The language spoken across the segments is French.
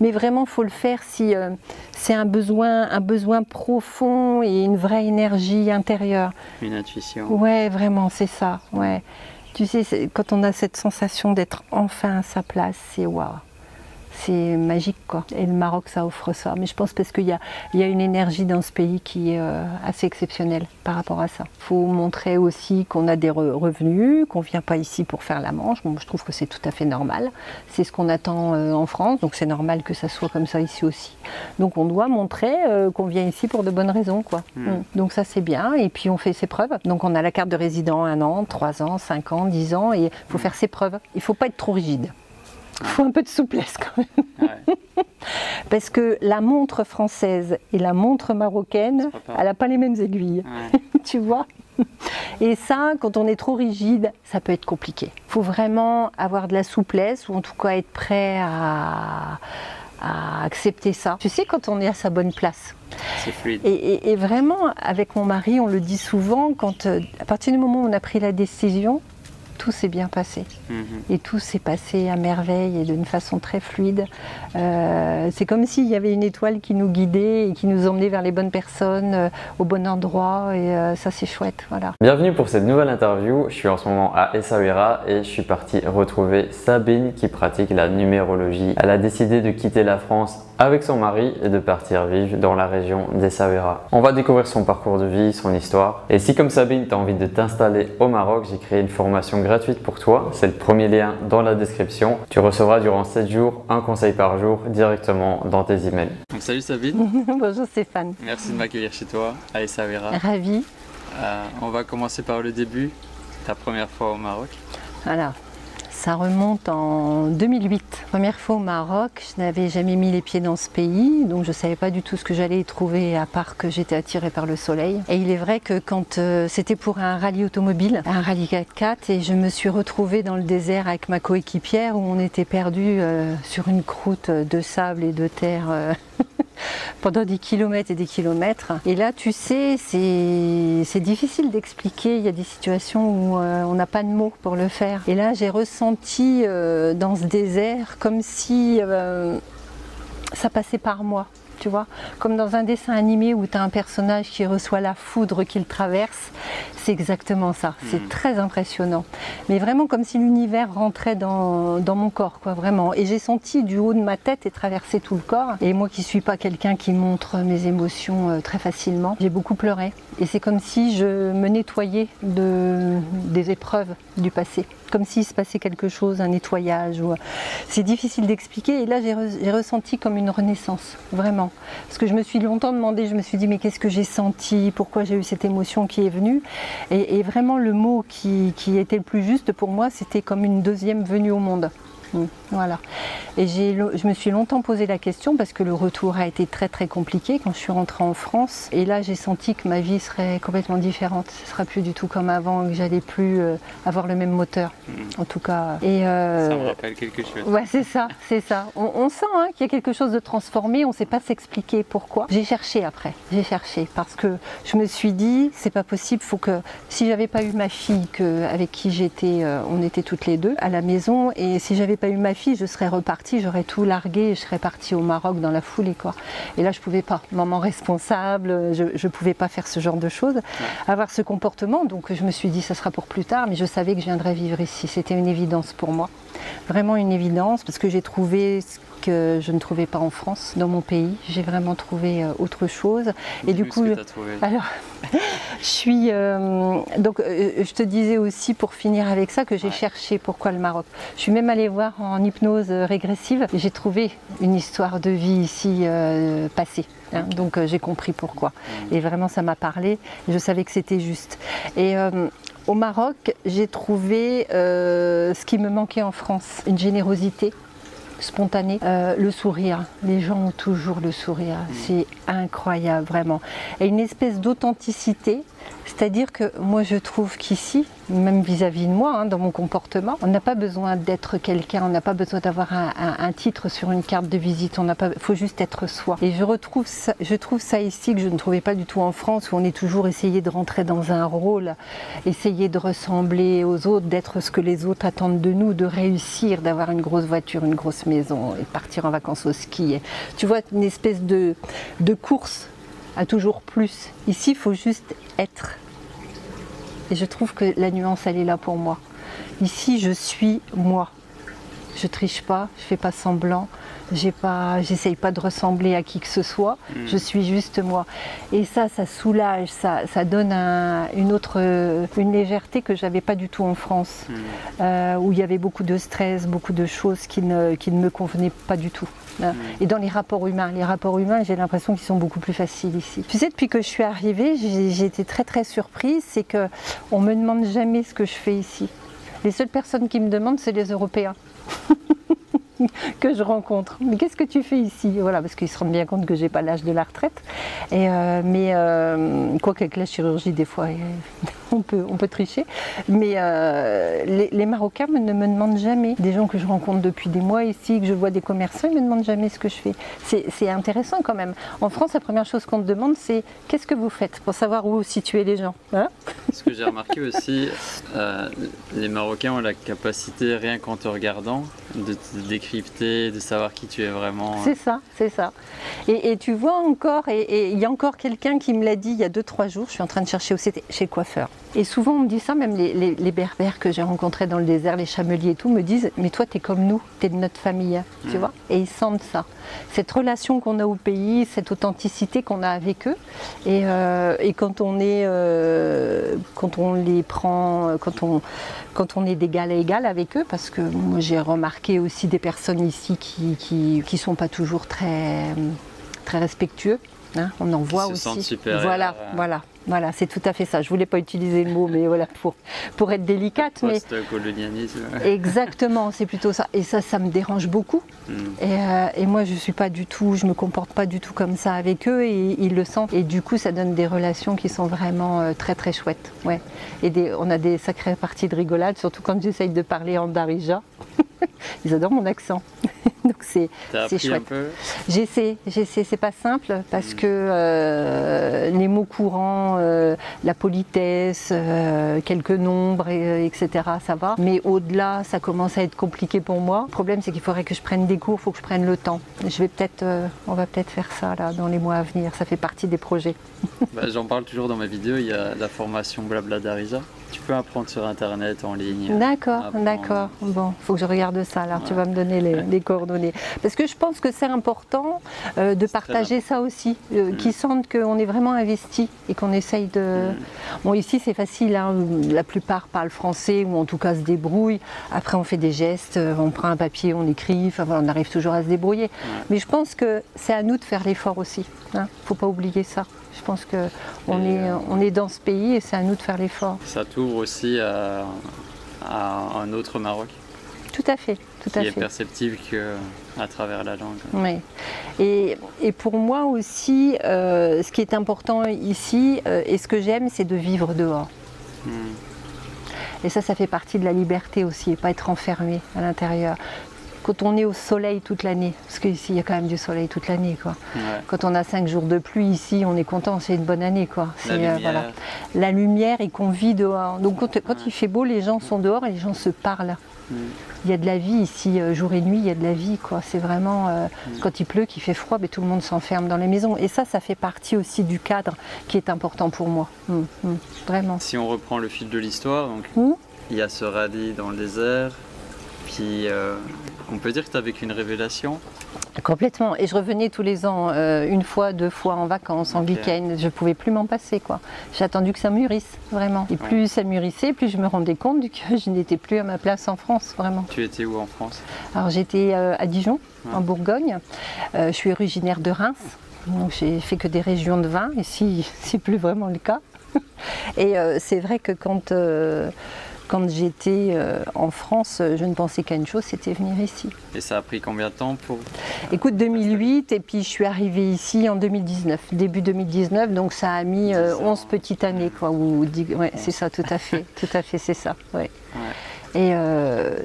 Mais vraiment, faut le faire si euh, c'est un besoin, un besoin profond et une vraie énergie intérieure. Une intuition. Ouais, vraiment, c'est ça. Ouais. Tu sais, quand on a cette sensation d'être enfin à sa place, c'est waouh. C'est magique quoi. Et le Maroc, ça offre ça. Mais je pense parce qu'il y a, il y a une énergie dans ce pays qui est euh, assez exceptionnelle par rapport à ça. Il faut montrer aussi qu'on a des re- revenus, qu'on ne vient pas ici pour faire la manche. Bon, je trouve que c'est tout à fait normal. C'est ce qu'on attend euh, en France, donc c'est normal que ça soit comme ça ici aussi. Donc on doit montrer euh, qu'on vient ici pour de bonnes raisons. Quoi. Mm. Mm. Donc ça c'est bien. Et puis on fait ses preuves. Donc on a la carte de résident un an, trois ans, cinq ans, dix ans. Et il faut faire ses preuves. Il ne faut pas être trop rigide. Il faut un peu de souplesse quand même. Ouais. Parce que la montre française et la montre marocaine, elle n'a pas les mêmes aiguilles. Ouais. tu vois? Et ça, quand on est trop rigide, ça peut être compliqué. Il faut vraiment avoir de la souplesse ou en tout cas être prêt à, à accepter ça. Tu sais, quand on est à sa bonne place. C'est fluide. Et, et- et vraiment, avec mon mari, on le dit souvent, quand, euh, à partir du moment où on a pris la décision, tout s'est bien passé. Mhm. Et tout s'est passé à merveille et d'une façon très fluide. Euh, c'est comme s'il y avait une étoile qui nous guidait et qui nous emmenait vers les bonnes personnes, euh, au bon endroit. Et euh, ça, c'est chouette. Voilà. Bienvenue pour cette nouvelle interview. Je suis en ce moment à Essaouira et je suis parti retrouver Sabine qui pratique la numérologie. Elle a décidé de quitter la France avec son mari et de partir vivre dans la région d'Essaouira. On va découvrir son parcours de vie, son histoire. Et si comme Sabine, tu as envie de t'installer au Maroc, j'ai créé une formation gratuite pour toi. C'est le premier lien dans la description. Tu recevras durant 7 jours un conseil par jour directement dans tes emails. Donc, salut Sabine. Bonjour Stéphane. Merci de m'accueillir chez toi à Essaouira. Ravi. Euh, on va commencer par le début. Ta première fois au Maroc. Voilà. Ça remonte en 2008. Première fois au Maroc, je n'avais jamais mis les pieds dans ce pays, donc je ne savais pas du tout ce que j'allais trouver, à part que j'étais attirée par le soleil. Et il est vrai que quand euh, c'était pour un rallye automobile, un rallye 4x4, et je me suis retrouvée dans le désert avec ma coéquipière où on était perdu sur une croûte de sable et de terre. euh, pendant des kilomètres et des kilomètres. Et là, tu sais, c'est difficile d'expliquer. Il y a des situations où euh, on n'a pas de mots pour le faire. Et là, j'ai ressenti euh, dans ce désert comme si euh, ça passait par moi. Tu vois, comme dans un dessin animé où tu as un personnage qui reçoit la foudre qu'il traverse, c'est exactement ça. C'est Mhm. très impressionnant. Mais vraiment comme si l'univers rentrait dans, dans mon corps, quoi, vraiment. Et j'ai senti du haut de ma tête et traverser tout le corps. Et moi qui suis pas quelqu'un qui montre mes émotions euh, très facilement, j'ai beaucoup pleuré. Et c'est comme si je me nettoyais de, des épreuves du passé. Comme s'il se passait quelque chose, un nettoyage. Ou... C'est difficile d'expliquer. Et là, j'ai re- j'ai ressenti comme une renaissance, vraiment. Parce que je me suis longtemps demandé, je me suis dit, mais qu'est-ce que j'ai senti? Pourquoi j'ai eu cette émotion qui est venue? Et, vraiment, le mot qui était le plus juste pour moi, c'était comme une deuxième venue au monde. Mm, Voilà. Et je me suis longtemps posé la question parce que le retour a été très très compliqué quand je suis rentrée en France. Et là, j'ai senti que ma vie serait complètement différente. Ce sera plus du tout comme avant, que j'allais plus euh, avoir le même moteur, en tout cas. Et euh, Ça me rappelle quelque chose. Ouais, c'est ça, c'est ça. On, on sent hein, qu'il y a quelque chose de transformé, on ne sait pas s'expliquer pourquoi. J'ai cherché après, j'ai cherché parce que je me suis dit, c'est pas possible, faut que si j'avais pas eu ma fille que, avec qui j'étais, euh, on était toutes les deux à la maison, et si j'avais pas eu ma fille, je serais repartie, j'aurais tout largué, je serais partie au Maroc dans la foulée quoi. Et là, je pouvais pas, maman responsable, je, je pouvais pas faire ce genre de choses, avoir ce comportement. Donc je me suis dit, ça sera pour plus tard, mais je savais que je viendrais vivre ici. C'était une évidence pour moi vraiment une évidence parce que j'ai trouvé ce que je ne trouvais pas en France, dans mon pays. J'ai vraiment trouvé euh, autre chose. Et du coup, alors, je suis. euh, donc, euh, je te disais aussi pour finir avec ça que j'ai Ouais. cherché pourquoi le Maroc. Je suis même allée voir en hypnose régressive j'ai trouvé une histoire de vie ici euh, passée. hein. donc, j'ai compris pourquoi. Et vraiment, ça m'a parlé. Je savais que c'était juste. Et. au Maroc, j'ai trouvé ce qui me manquait en France, une générosité spontanée, euh, le sourire. Les gens ont toujours le sourire, c'est incroyable vraiment. Et une espèce d'authenticité C'est-à-dire que moi je trouve qu'ici, même vis-à-vis de moi, hein, dans mon comportement, on n'a pas besoin d'être quelqu'un, on n'a pas besoin d'avoir un, titre sur une carte de visite, on n'a pas, faut juste être soi. Et je retrouve je trouve ça ici que je ne trouvais pas du tout en France, où on est toujours essayé de rentrer dans un rôle, essayer de ressembler aux autres, d'être ce que les autres attendent de nous, de réussir, d'avoir une grosse voiture, une grosse maison, et partir en vacances au ski. Tu vois, une espèce de, de course à toujours plus. Ici, il faut juste être. Et je trouve que la nuance, elle est là pour moi. Ici, je suis moi. Je triche pas, je fais pas semblant, j'ai pas, j'essaye pas de ressembler à qui que ce soit. Je suis juste moi. Et ça, ça soulage, ça, ça donne un- une autre, une légèreté que j'avais pas du tout en France, euh, où il y avait beaucoup de stress, beaucoup de choses qui ne, qui ne me convenaient pas du tout. Et dans les rapports humains, les rapports humains, j'ai l'impression qu'ils sont beaucoup plus faciles ici. Tu sais, depuis que je suis arrivée, j'ai été très très surprise, c'est que on me demande jamais ce que je fais ici. Les seules personnes qui me demandent, c'est les Européens que je rencontre. Mais qu'est-ce que tu fais ici? Voilà, parce qu'ils se rendent bien compte que j'ai pas l'âge de la retraite. Et euh, mais euh, quoi qu'avec la chirurgie, des fois, on peut, on peut tricher. Mais euh, les, les Marocains me- ne me demandent jamais. Des gens que je rencontre depuis des mois ici, que je vois des commerçants, ils me demandent jamais ce que je fais. C'est intéressant quand même. En France, la première chose qu'on te demande, c'est qu'est-ce que vous faites pour savoir où situer les gens. Hein? Ce que j'ai remarqué aussi, euh, les Marocains ont la capacité, rien qu'en te regardant, de te décrypter, de savoir qui tu es vraiment. C'est ça, c'est ça. Et, et tu vois encore, et et il y a encore quelqu'un qui me l'a dit il y a 2-3 jours, je suis en train de chercher où c'était, chez le coiffeur. Et souvent on me dit ça, même les, les- les berbères que j'ai rencontrés dans le désert, les chameliers et tout, me disent Mais toi, t'es comme nous, t'es de notre famille, tu vois Et ils sentent ça. Cette relation qu'on a au pays, cette authenticité qu'on a avec eux. Et, euh, et quand on est, euh, quand on les prend, quand on, quand on est d'égal à égal avec eux, parce que moi j'ai remarqué aussi des personnes ici qui, qui, qui sont pas toujours très, très respectueux. hein. on en voit se aussi. supérieurs, Voilà, euh. voilà, voilà, c'est tout à fait ça. Je voulais pas utiliser le mot, mais voilà, pour, pour être délicate, mais Post-colonialisme. exactement, c'est plutôt ça. Et ça, ça me dérange beaucoup. Mm. Et, euh, et moi, je suis pas du tout, je me comporte pas du tout comme ça avec eux et ils le sentent. Et du coup, ça donne des relations qui sont vraiment euh, très très chouettes. Ouais. Et des- on a des sacrées parties de rigolade, surtout quand j'essaye de parler en darija. Ils adorent mon accent. Donc c'est chouette. J'essaie, j'essaie, c'est pas simple parce que euh, les mots courants, euh, la politesse, euh, quelques nombres, et- etc., ça va. Mais au-delà, ça commence à être compliqué pour moi. Le problème, c'est qu'il faudrait que je prenne des cours, il faut que je prenne le temps. Je vais peut-être, on va peut-être faire ça là dans les mois à venir. Ça fait partie des projets. Bah, J'en parle toujours dans ma vidéo, il y a la formation Blabla d'Arisa. Tu peux apprendre sur internet, en ligne. D'accord, apprendre. d'accord. Bon, faut que je regarde ça. Alors, tu vas me donner les, les coordonnées. Parce que je pense que c'est important euh, de partager ça aussi, euh, Mm. qu'ils sentent qu'on est vraiment investi et qu'on essaye de. Mm. Bon, ici c'est facile. hein, La plupart parlent français ou en tout cas se débrouillent. Après, on fait des gestes, euh, on prend un papier, on écrit. Enfin, voilà, on arrive toujours à se débrouiller. Mais je pense que c'est à nous de faire l'effort aussi. Hein. Faut pas oublier ça. Je pense que on Et, est, euh, on est dans ce pays et c'est à nous de faire l'effort. Ça t'ouvre aussi à, à un autre Maroc Tout à fait, tout à qui est fait. perceptible que à travers la langue. Oui. Et, et pour moi aussi, euh, ce qui est important ici, euh, et ce que j'aime, c'est de vivre dehors. Mm. Et ça, ça fait partie de la liberté aussi, et pas être enfermé à l'intérieur. Quand on est au soleil toute l'année, parce qu'ici il y a quand même du soleil toute l'année, quoi. Ouais. Quand on a cinq jours de pluie ici, on est content, c'est une bonne année, quoi. La C'est, euh, lumière. la lumière et qu'on vit dehors. Donc quand, quand il fait beau, les gens sont dehors et les gens se parlent. Mm. Il y a de la vie ici, euh, jour et nuit, il y a de la vie. quoi. C'est vraiment, euh, quand il pleut, qu'il fait froid, ben, tout le monde s'enferme dans les maisons. Et ça, ça fait partie aussi du cadre qui est important pour moi. Mm, mm, vraiment. Si on reprend le fil de l'histoire, donc Mm. il y a ce rallye dans le désert, puis euh, on peut dire que tu as vécu une révélation. Complètement. Et je revenais tous les ans, euh, une fois, deux fois en vacances, en week-end. Je pouvais plus m'en passer, quoi. J'ai attendu que ça mûrisse, vraiment. Et plus ça mûrissait, plus je me rendais compte que je n'étais plus à ma place en France, vraiment. Tu étais où en France? Alors j'étais euh, à Dijon, Ouais. en Bourgogne. Euh, je suis originaire de Reims, donc j'ai fait que des régions de vin. Ici, c'est plus vraiment le cas. Et c'est vrai que quand, quand j'étais euh, en France, je ne pensais qu'à une chose, c'était venir ici. Et ça a pris combien de temps pour Écoute, 2008 et puis je suis arrivée ici en 2019, début 2019, donc ça a mis 11 petites années quoi. Ou, ouais, c'est ça, tout à fait, tout à fait, c'est ça. Ouais. Et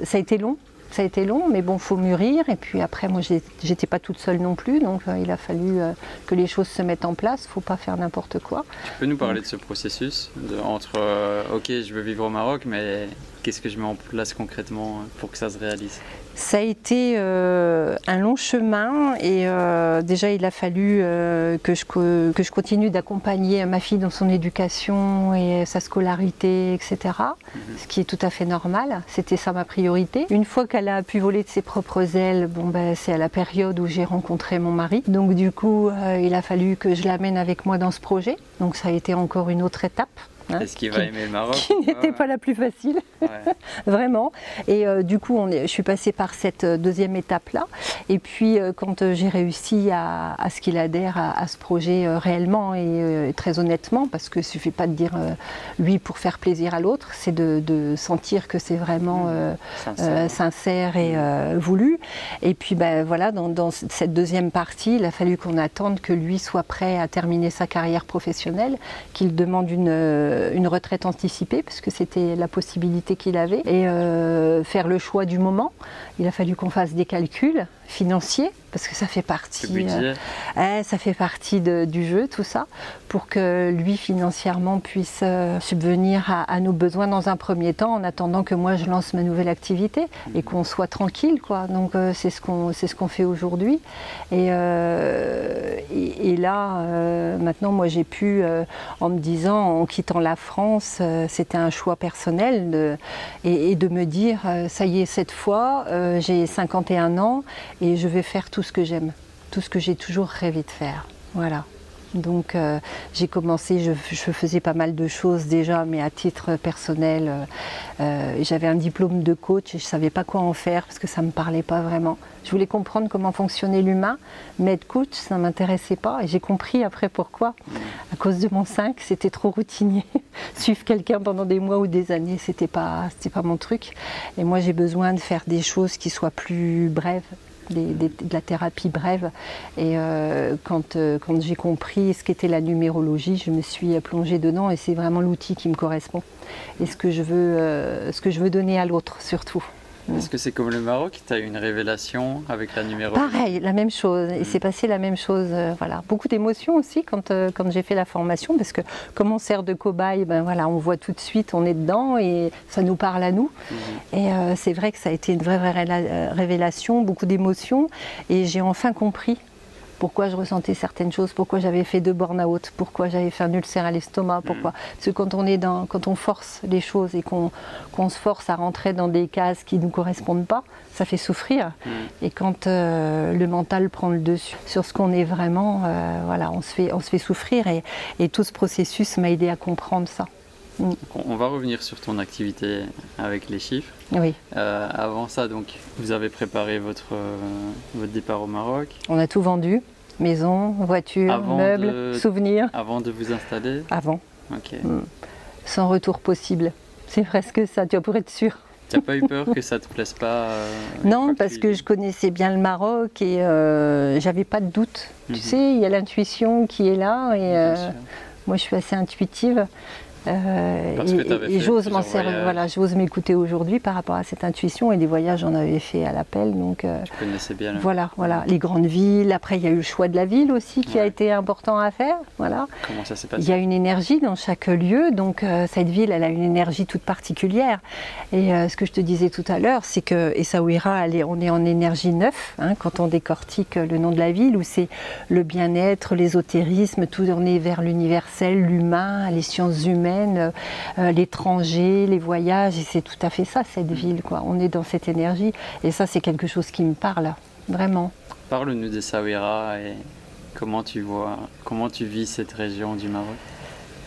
ça a été long, ça a été long, mais bon, faut mûrir. Et puis après, moi, j'étais pas toute seule non plus, donc euh, il a fallu euh, que les choses se mettent en place. Faut pas faire n'importe quoi. Tu peux nous parler de ce processus entre, euh, ok, je veux vivre au Maroc, mais qu'est-ce que je mets en place concrètement pour que ça se réalise? Ça a été euh, un long chemin et euh, déjà il a fallu euh, que, je, que je continue d'accompagner ma fille dans son éducation et sa scolarité, etc. Mhm. Ce qui est tout à fait normal, c'était ça ma priorité. Une fois qu'elle a pu voler de ses propres ailes, bon, ben, c'est à la période où j'ai rencontré mon mari. Donc du coup, il a fallu que je l'amène avec moi dans ce projet. Donc ça a été encore une autre étape. Hein, Est-ce qu'il va aimer le Maroc Qui n'était pas la plus facile, vraiment. Et euh, du coup, on est, je suis passée par cette euh, deuxième étape-là. Et puis, euh, quand j'ai réussi à, ce qu'il adhère à, ce projet réellement et très honnêtement, parce que ne suffit pas de dire lui pour faire plaisir à l'autre, c'est de, sentir que c'est vraiment mmh. sincère. et mmh. voulu. Et puis, ben, voilà, dans, dans, cette deuxième partie, il a fallu qu'on attende que lui soit prêt à terminer sa carrière professionnelle, qu'il demande une une retraite anticipée, parce que c'était la possibilité qu'il avait, et euh, faire le choix du moment. Il a fallu qu'on fasse des calculs financiers parce que ça fait partie, euh, ça fait partie du jeu, tout ça, pour que lui financièrement puisse euh, subvenir à, nos besoins dans un premier temps, en attendant que moi je lance ma nouvelle activité et qu'on soit tranquille, quoi. Donc euh, c'est ce qu'on c'est ce qu'on fait aujourd'hui. Et, et, là, maintenant, moi j'ai pu, en me disant, en quittant la France, c'était un choix personnel, de, et, et, de me dire, ça y est, cette fois, j'ai 51 ans et je vais faire tout ce que j'aime, tout ce que j'ai toujours rêvé de faire. Voilà. Donc euh, j'ai commencé, je, faisais pas mal de choses déjà, mais à titre personnel, euh, euh, j'avais un diplôme de coach et je savais pas quoi en faire parce que ça me parlait pas vraiment. Je voulais comprendre comment fonctionnait l'humain, mais être coach, ça m'intéressait pas et j'ai compris après pourquoi. À cause de mon 5, c'était trop routinier. Suivre quelqu'un pendant des mois ou des années, c'était pas, c'était pas mon truc. Et moi, j'ai besoin de faire des choses qui soient plus brèves, de la thérapie brève. Et euh, quand, euh, quand j'ai compris ce qu'était la numérologie, je me suis plongée dedans et c'est vraiment l'outil qui me correspond et ce que je veux, euh, ce que je veux donner à l'autre surtout. Est-ce que c'est comme le Maroc Tu as eu une révélation avec la numérologie Pareil, la même chose. Et c'est passé la même chose. Euh, voilà. Beaucoup d'émotions aussi quand, euh, quand j'ai fait la formation, parce que comme on sert de cobaye, ben voilà, on voit tout de suite, on est dedans et ça nous parle à nous. Mhm. Et euh, c'est vrai que ça a été une vraie, vraie révélation, beaucoup d'émotions. Et j'ai enfin compris pourquoi je ressentais certaines choses, pourquoi j'avais fait deux burn-out, pourquoi j'avais fait un ulcère à l'estomac, pourquoi. Mm. Parce que quand on est dans, quand on force les choses et qu'on se force à rentrer dans des cases qui ne nous correspondent pas, ça fait souffrir. Mm. Et quand euh, le mental prend le dessus sur ce qu'on est vraiment, euh, voilà, on se fait, on se fait souffrir. Et, et tout ce processus m'a aidé à comprendre ça. Mm. On va revenir sur ton activité avec les chiffres. Oui. Euh, avant ça, donc, vous avez préparé votre, euh, votre départ au Maroc. On a tout vendu maison, voiture, meubles, souvenirs. Avant de vous installer Avant. Ok. Mm. Sans retour possible. C'est presque ça, tu pourrais être sûr. Tu n'as pas eu peur que ça te plaise pas euh, Non, parce que, je connaissais bien le Maroc et j'avais pas de doute. Tu mhm. sais, il y a l'intuition qui est là et moi je suis assez intuitive. Euh, et, j'ose m'en servir, voilà, j'ose m'écouter aujourd'hui par rapport à cette intuition et des voyages j'en avais fait à l'appel. Donc, euh, connaissais bien. Voilà, voilà, les grandes villes. Après, il y a eu le choix de la ville aussi qui a été important à faire. Voilà. Comment ça s'est passé Il y a une énergie dans chaque lieu, donc euh, cette ville, elle a une énergie toute particulière. Et ce que je te disais tout à l'heure, c'est que Essaouira, on est en énergie neuf hein, quand on décortique le nom de la ville, où c'est le bien-être, l'ésotérisme, tout est vers l'universel, l'humain, les sciences humaines euh, l'étranger, les voyages, et c'est tout à fait ça cette ville. Quoi. On est dans cette énergie, et ça c'est quelque chose qui me parle, vraiment. Parle-nous de Sawira et comment tu vois, comment tu vis cette région du Maroc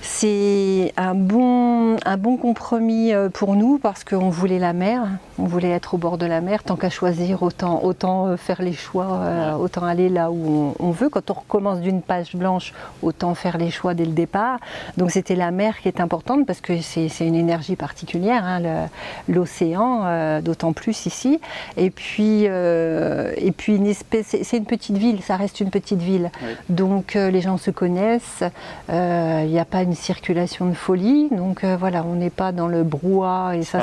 C'est un bon, un bon compromis euh, pour nous parce qu'on voulait la mer, on voulait être au bord de la mer. Tant qu'à choisir, autant, autant euh, faire les choix, euh, autant aller là où on, on veut. Quand on recommence d'une page blanche, autant faire les choix dès le départ. Donc c'était la mer qui est importante parce que c'est une énergie particulière, hein, l'océan, euh, d'autant plus ici. Et puis, euh, et puis une espèce, c'est une petite ville, ça reste une petite ville. Oui. Donc euh, les gens se connaissent, il n'y a pas une circulation de folie, donc euh, voilà, on n'est pas dans le brouhaha et ça,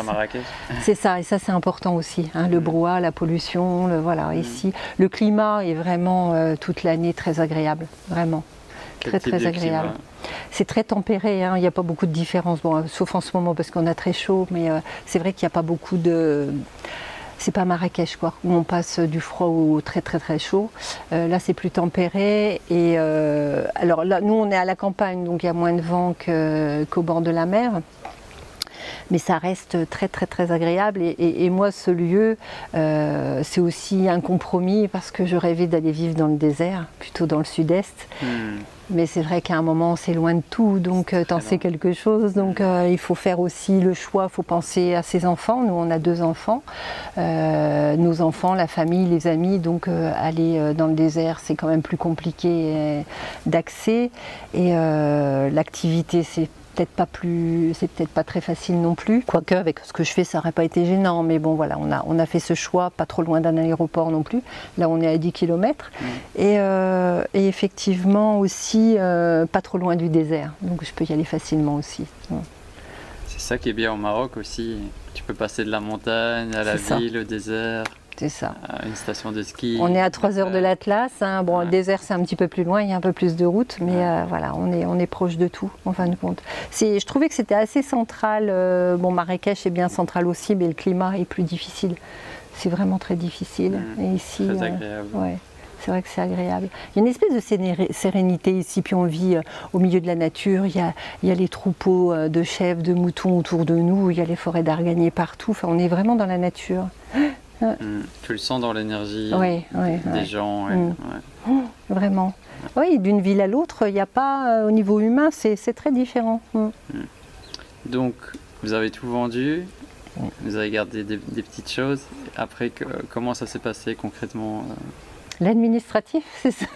c'est- ça et ça c'est important aussi, hein, le Mm. brouhaha, la pollution, le, voilà ici, le climat est vraiment euh, toute l'année très agréable, vraiment. Quel Très, très agréable. C'est très tempéré, hein, il n'y a pas beaucoup de différence, bon, euh, sauf en ce moment parce qu'on a très chaud, mais euh, c'est vrai qu'il n'y a pas beaucoup de. C'est pas Marrakech quoi, où on passe du froid au très très très chaud. Euh, là c'est plus tempéré et euh, alors là nous on est à la campagne donc il y a moins de vent qu'au bord de la mer. Mais ça reste très très très agréable et moi ce lieu euh, c'est aussi un compromis parce que je rêvais d'aller vivre dans le désert, plutôt dans le sud-est. Hmm. Mais c'est vrai qu'à un moment, c'est loin de tout, donc euh, t'en Très sais quelque chose. Donc euh, il faut faire aussi le choix, il faut penser à ses enfants. Nous, on a deux enfants. Euh, nos enfants, la famille, les amis. Donc euh, aller dans le désert, c'est quand même plus compliqué d'accès. Et l'activité, c'est peut-être pas plus, c'est peut-être pas très facile non plus. Quoique avec ce que je fais, ça n'aurait pas été gênant. Mais bon, voilà, on a, on a fait ce choix, pas trop loin d'un aéroport non plus. Là, on est à 10 km. Et, euh, et effectivement aussi euh, pas trop loin du désert, donc je peux y aller facilement aussi. Ouais. C'est ça qui est bien au Maroc aussi. Tu peux passer de la montagne à la ville, au désert, C'est ça. à une station de ski. On est à 3 heures de l'Atlas. hein. Bon, Ouais. le désert c'est un petit peu plus loin, il y a un peu plus de route, mais Ouais. euh, voilà, on est, on est proche de tout en fin de compte. Je trouvais que c'était assez central. euh, bon, Marrakech est bien central aussi, mais le climat est plus difficile. C'est vraiment très difficile. Mm. Et ici, Très euh, agréable. Ouais, c'est vrai que c'est agréable. Il y a une espèce de sérénité ici, puis on vit au milieu de la nature. Il y a, il y a les troupeaux de chèvres, de moutons autour de nous, il y a les forêts d'arganiers partout. Enfin, on est vraiment dans la nature. Hmm. Tu le sens dans l'énergie Oui, oui, des ouais, gens. Mm. ouais. vraiment. Oui, d'une ville à l'autre, il n'y a pas, euh, au niveau humain, c'est très différent. Mm. Donc, vous avez tout vendu, vous avez gardé des, des petites choses. Après, que- comment ça s'est passé concrètement L'administratif, c'est ça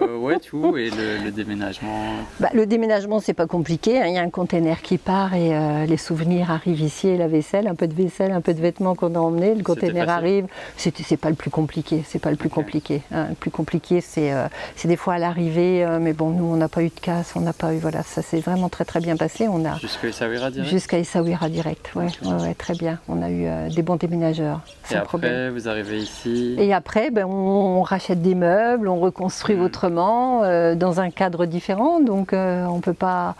euh, Ouais, tout, et le, le déménagement. Bah, le déménagement, c'est pas compliqué. hein. Il y a un container qui part et euh, les souvenirs arrivent ici et la vaisselle, un peu de vaisselle, un peu de vêtements qu'on a emmenés. Le container arrive. C'est pas le plus compliqué. C'est pas le plus compliqué. hein. Le plus compliqué, c'est euh, des fois à l'arrivée. euh, mais bon, nous, on n'a pas eu de casse, on n'a pas eu. Voilà, ça s'est vraiment très très bien passé. On a Jusqu'à Essaouira direct jusqu'à Essaouira direct. Ouais, ouais, ouais, très bien. On a eu euh, des bons déménageurs, Et après, problème. vous arrivez ici. Et après, ben, on, on rachète des meubles, on reconstruit Mm. autrement, euh, dans un cadre différent. Donc, euh, on peut pas.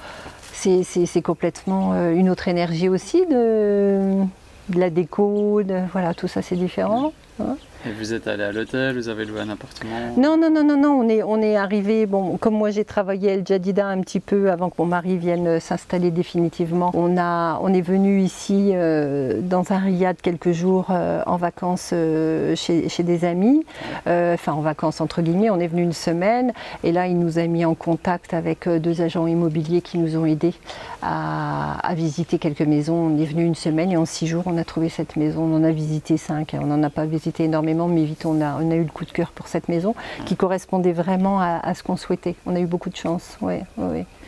C'est complètement euh, une autre énergie aussi de, de la déco. de- voilà, tout ça, c'est différent. Et vous êtes allé à l'hôtel, vous avez loué un appartement Non, non, non, non, non, on est, on est arrivé, bon, comme moi j'ai travaillé à El Jadida un petit peu avant que mon mari vienne s'installer définitivement, on, a, on est venu ici euh, dans un riad quelques jours euh, en vacances euh, chez, chez des amis, enfin en vacances entre guillemets, on est venu une semaine. Et là il nous a mis en contact avec deux agents immobiliers qui nous ont aidés à, à visiter quelques maisons. On est venu une semaine et en six jours on a trouvé cette maison, on en a visité cinq, on n'en a pas visité énormément mais vite on a, eu le coup de cœur pour cette maison qui correspondait vraiment à, ce qu'on souhaitait. On a eu beaucoup de chance.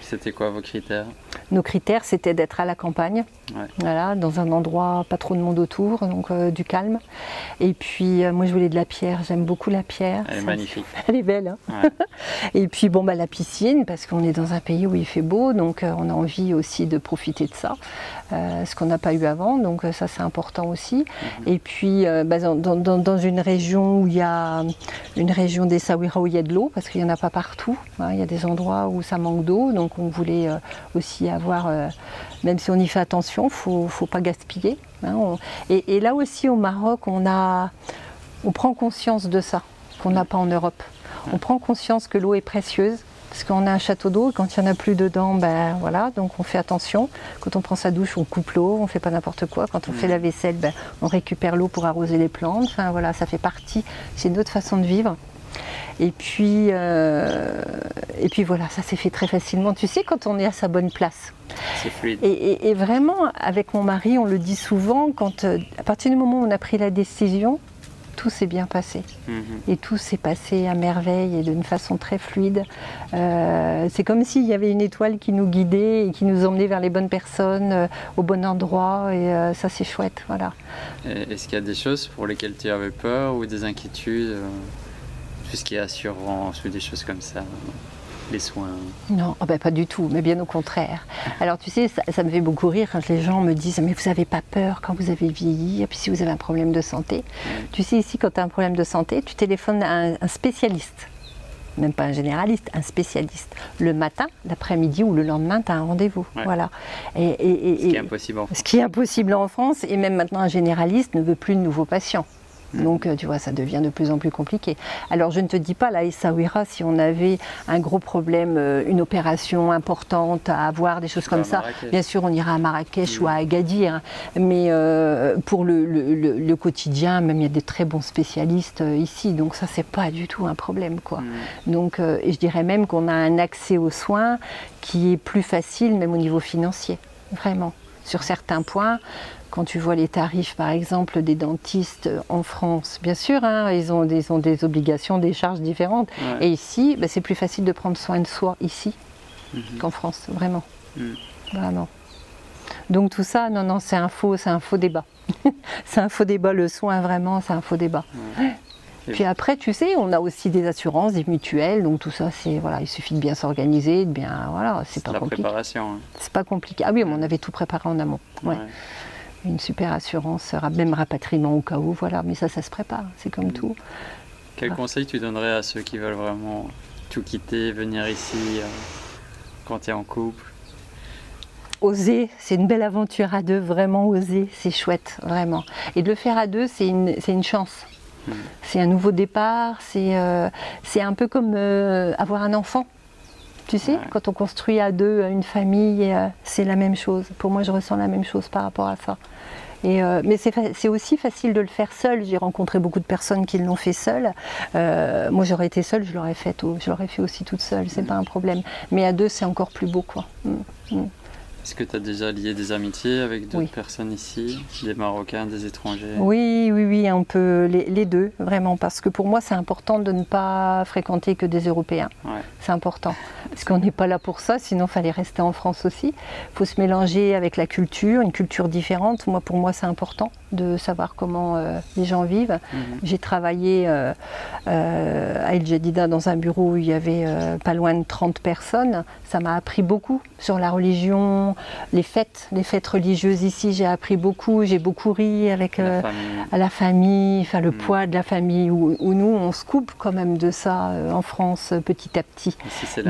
C'était quoi vos critères? Nos critères, c'était d'être à la campagne, Ouais. voilà, dans un endroit pas trop de monde autour, donc euh, du calme. Et puis, euh, moi, je voulais de la pierre. J'aime beaucoup la pierre. Elle est Ça- magnifique. Elle est belle. hein. Ouais. Et puis, bon, bah, la piscine, parce qu'on est dans un pays où il fait beau, donc euh, on a envie aussi de profiter de ça, ce qu'on n'a pas eu avant. Donc, ça, c'est important aussi. Mhm. Et puis, bah, dans, dans- dans- dans une région où il y a une région des Sawira où il y a de l'eau, parce qu'il n'y en a pas partout. hein. il y a des endroits où ça manque d'eau, donc on voulait euh, aussi avoir, euh, même si on y fait attention, faut, faut pas gaspiller. hein. Et, là aussi au Maroc, on, a, on prend conscience de ça, qu'on n'a pas en Europe. On prend conscience que l'eau est précieuse. Parce qu'on a un château d'eau et quand il n'y en a plus dedans, ben voilà, donc on fait attention. Quand on prend sa douche, on coupe l'eau, on fait pas n'importe quoi. Quand on fait la vaisselle, ben, on récupère l'eau pour arroser les plantes. Enfin voilà, ça fait partie, c'est une autre façon de vivre. Et puis, euh, et puis voilà, ça s'est fait très facilement. Tu sais, quand on est à sa bonne place. C'est fluide. Et, et- et vraiment, avec mon mari, on le dit souvent, quand, euh, à partir du moment où on a pris la décision, tout s'est bien passé. Mhm. Et tout s'est passé à merveille et d'une façon très fluide. Euh, c'est comme s'il y avait une étoile qui nous guidait et qui nous emmenait vers les bonnes personnes, euh, au bon endroit. Et euh, ça, c'est chouette. Voilà. Est-ce qu'il y a des choses pour lesquelles tu avais peur ou des inquiétudes Tout ce qui est assurance ou des choses comme ça Les soins Non, oh ben, pas du tout, mais bien au contraire. Alors tu sais, ça, ça me fait beaucoup rire quand les gens me disent Mais vous n'avez pas peur quand vous avez vieilli, et puis si vous avez un problème de santé. Tu sais, ici, quand tu as un problème de santé, tu téléphones à un, un spécialiste. Même pas un généraliste, un spécialiste. Le matin, l'après-midi ou le lendemain, tu as un rendez-vous. Ouais. Voilà. Et, et- et- Ce qui est impossible en France. ce qui est impossible en France, et même maintenant un généraliste ne veut plus de nouveaux patients. Donc, euh, tu vois, ça devient de plus en plus compliqué. Alors, je ne te dis pas, là, Essaouira, si on avait un gros problème, euh, une opération importante à avoir, des choses comme ça, Marrakech. bien sûr, on ira à Marrakech ou à Agadir. Mais euh, pour le, le- le- le quotidien, même il y a des très bons spécialistes euh, ici. Donc, ça, c'est pas du tout un problème, quoi. Mhm. Donc, euh, et je dirais même qu'on a un accès aux soins qui est plus facile, même au niveau financier, vraiment. Sur certains points, quand tu vois les tarifs, par exemple, des dentistes en France, bien sûr, hein, ils, ont des, ils ont des obligations, des charges différentes. Ouais. Et ici, bah, c'est plus facile de prendre soin de soi ici Mhm. qu'en France, vraiment. Mhm. Vraiment. Donc tout ça, non, non, c'est un faux, c'est un faux débat. c'est un faux débat, le soin, vraiment, c'est un faux débat. Puis après, tu sais, on a aussi des assurances, des mutuelles, donc tout ça, c'est voilà, il suffit de bien s'organiser, de bien, voilà, c'est pas la compliqué. préparation. hein. C'est pas compliqué. Ah oui, mais on avait tout préparé en amont. Ouais. Ouais. Une super assurance, ra- même rapatriement au cas où, voilà. Mais ça, ça se prépare, c'est comme tout. Quel Ah. conseil tu donnerais à ceux qui veulent vraiment tout quitter, venir ici euh, quand tu es en couple? Oser, c'est une belle aventure à deux, vraiment oser, c'est chouette, vraiment. Et de le faire à deux, c'est une, c'est une chance. Mm. C'est un nouveau départ, c'est euh, un peu comme euh, avoir un enfant. Tu sais, Ouais. quand on construit à deux une famille, euh, c'est la même chose. Pour moi, je ressens la même chose par rapport à ça. Et, euh, mais c'est aussi facile de le faire seul. J'ai rencontré beaucoup de personnes qui l'ont fait seul. Euh, moi, j'aurais été seule, je l'aurais fait, au- je l'aurais fait aussi toute seule. C'est pas un problème. Mais à deux, c'est encore plus beau, quoi. Mm. Est-ce que tu as déjà lié des amitiés avec d'autres Oui. personnes ici Des Marocains, des étrangers? Oui, oui, oui, un peu les, les deux, vraiment, parce que pour moi, c'est important de ne pas fréquenter que des Européens. Ouais. C'est important, parce qu'on n'est pas là pour ça, sinon il fallait rester en France aussi. Il faut se mélanger avec la culture, une culture différente. Moi, pour moi, c'est important de savoir comment euh, les gens vivent. Mhm. J'ai travaillé euh, euh, à El Jadida dans un bureau où il y avait pas loin de 30 personnes. Ça m'a appris beaucoup sur la religion, les fêtes, les fêtes religieuses ici. J'ai appris beaucoup, j'ai beaucoup ri avec La famille. à la famille, enfin le Mm. poids de la famille, où, où nous on se coupe quand même de ça en France petit à petit.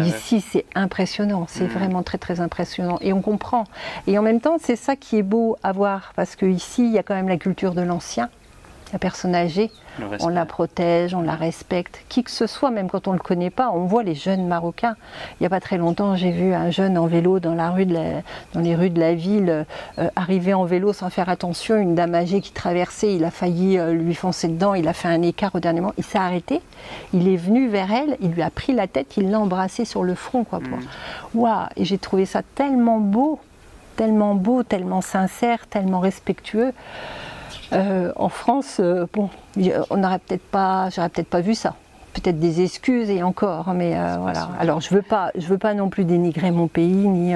Ici, c'est impressionnant, c'est Mm. vraiment très très impressionnant et on comprend. Et en même temps c'est ça qui est beau à voir parce que ici il y a quand même la culture de l'ancien, la personne âgée, on la protège, on la respecte, qui que ce soit, même quand on ne le connaît pas, on voit les jeunes marocains. Il n'y a pas très longtemps, j'ai vu un jeune en vélo dans, la rue de la- dans les rues de la ville, euh, arriver en vélo sans faire attention, une dame âgée qui traversait, il a failli euh, lui foncer dedans, il a fait un écart au dernier moment, il s'est arrêté, il est venu vers elle, il lui a pris la tête, il l'a embrassée sur le front. Quoi, pour... Mm. Waouh Et j'ai trouvé ça tellement beau, tellement beau, tellement sincère, tellement respectueux. Euh, en France, euh, bon, on n'aurait peut-être pas, j'aurais peut-être pas vu ça. Peut-être des excuses et encore, mais euh, voilà. Alors je veux pas, je veux pas non plus dénigrer mon pays, ni.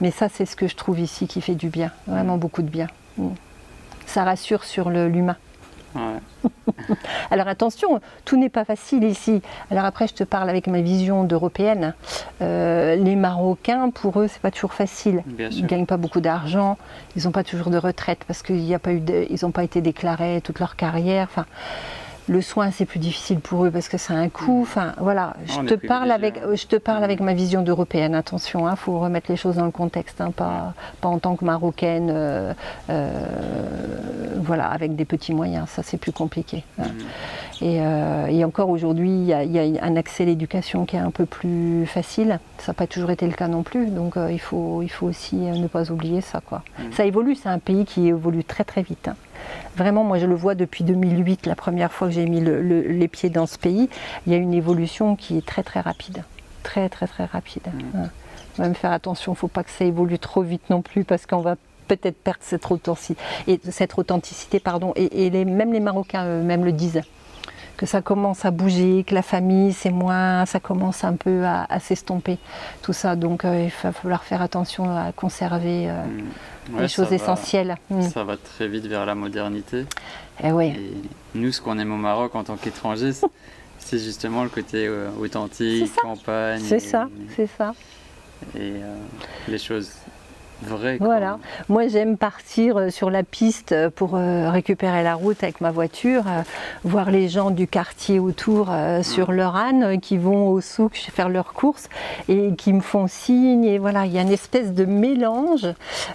mais ça, c'est ce que je trouve ici qui fait du bien, vraiment beaucoup de bien. Mm. Ça rassure sur l'humain. Ouais. Alors attention, tout n'est pas facile ici. Alors après, je te parle avec ma vision d'européenne. Euh, les Marocains, pour eux, c'est pas toujours facile. Ils gagnent pas beaucoup d'argent, ils n'ont pas toujours de retraite parce qu'ils n'ont pas été déclarés toute leur carrière. Enfin, le soin, c'est plus difficile pour eux parce que c'est un coût. Enfin, voilà, je On te, est parle avec, hein. je te parle avec ma vision d'européenne. Attention, il faut remettre les choses dans le contexte, hein, pas, pas en tant que marocaine, euh, euh, voilà, avec des petits moyens. Ça, c'est plus compliqué. hein. Mhm. Et, euh, et encore aujourd'hui, il y, a- y a un accès à l'éducation qui est un peu plus facile. Ça n'a pas toujours été le cas non plus. Donc il, faut, il faut aussi ne pas oublier ça. Quoi. Mhm. Ça évolue, c'est un pays qui évolue très très vite. Vraiment, moi je le vois depuis 2008, la première fois que j'ai mis les pieds dans ce pays, il y a une évolution qui est très très rapide. Très très très rapide. Mm. On va même faire attention, il ne faut pas que ça évolue trop vite non plus parce qu'on va peut-être perdre cette authenticité, et, cette authenticité pardon, et, même les Marocains eux-mêmes le disent que ça commence à bouger, que la famille c'est moins, ça commence un peu à, s'estomper, tout ça. Donc euh, il va falloir faire attention à conserver euh, mm. les choses essentielles. Mm. Ça va très vite vers la modernité. Eh et, nous, ce qu'on aime au Maroc en tant qu'étrangers, c'est justement le côté euh, authentique, campagne. C'est ça, c'est ça. Et les choses Vrai, voilà. Moi, j'aime partir euh, sur la piste euh, pour euh, récupérer la route avec ma voiture, voir les gens du quartier autour sur leur âne qui vont au souk faire leurs courses et qui me font signe. Et voilà, il y a une espèce de mélange.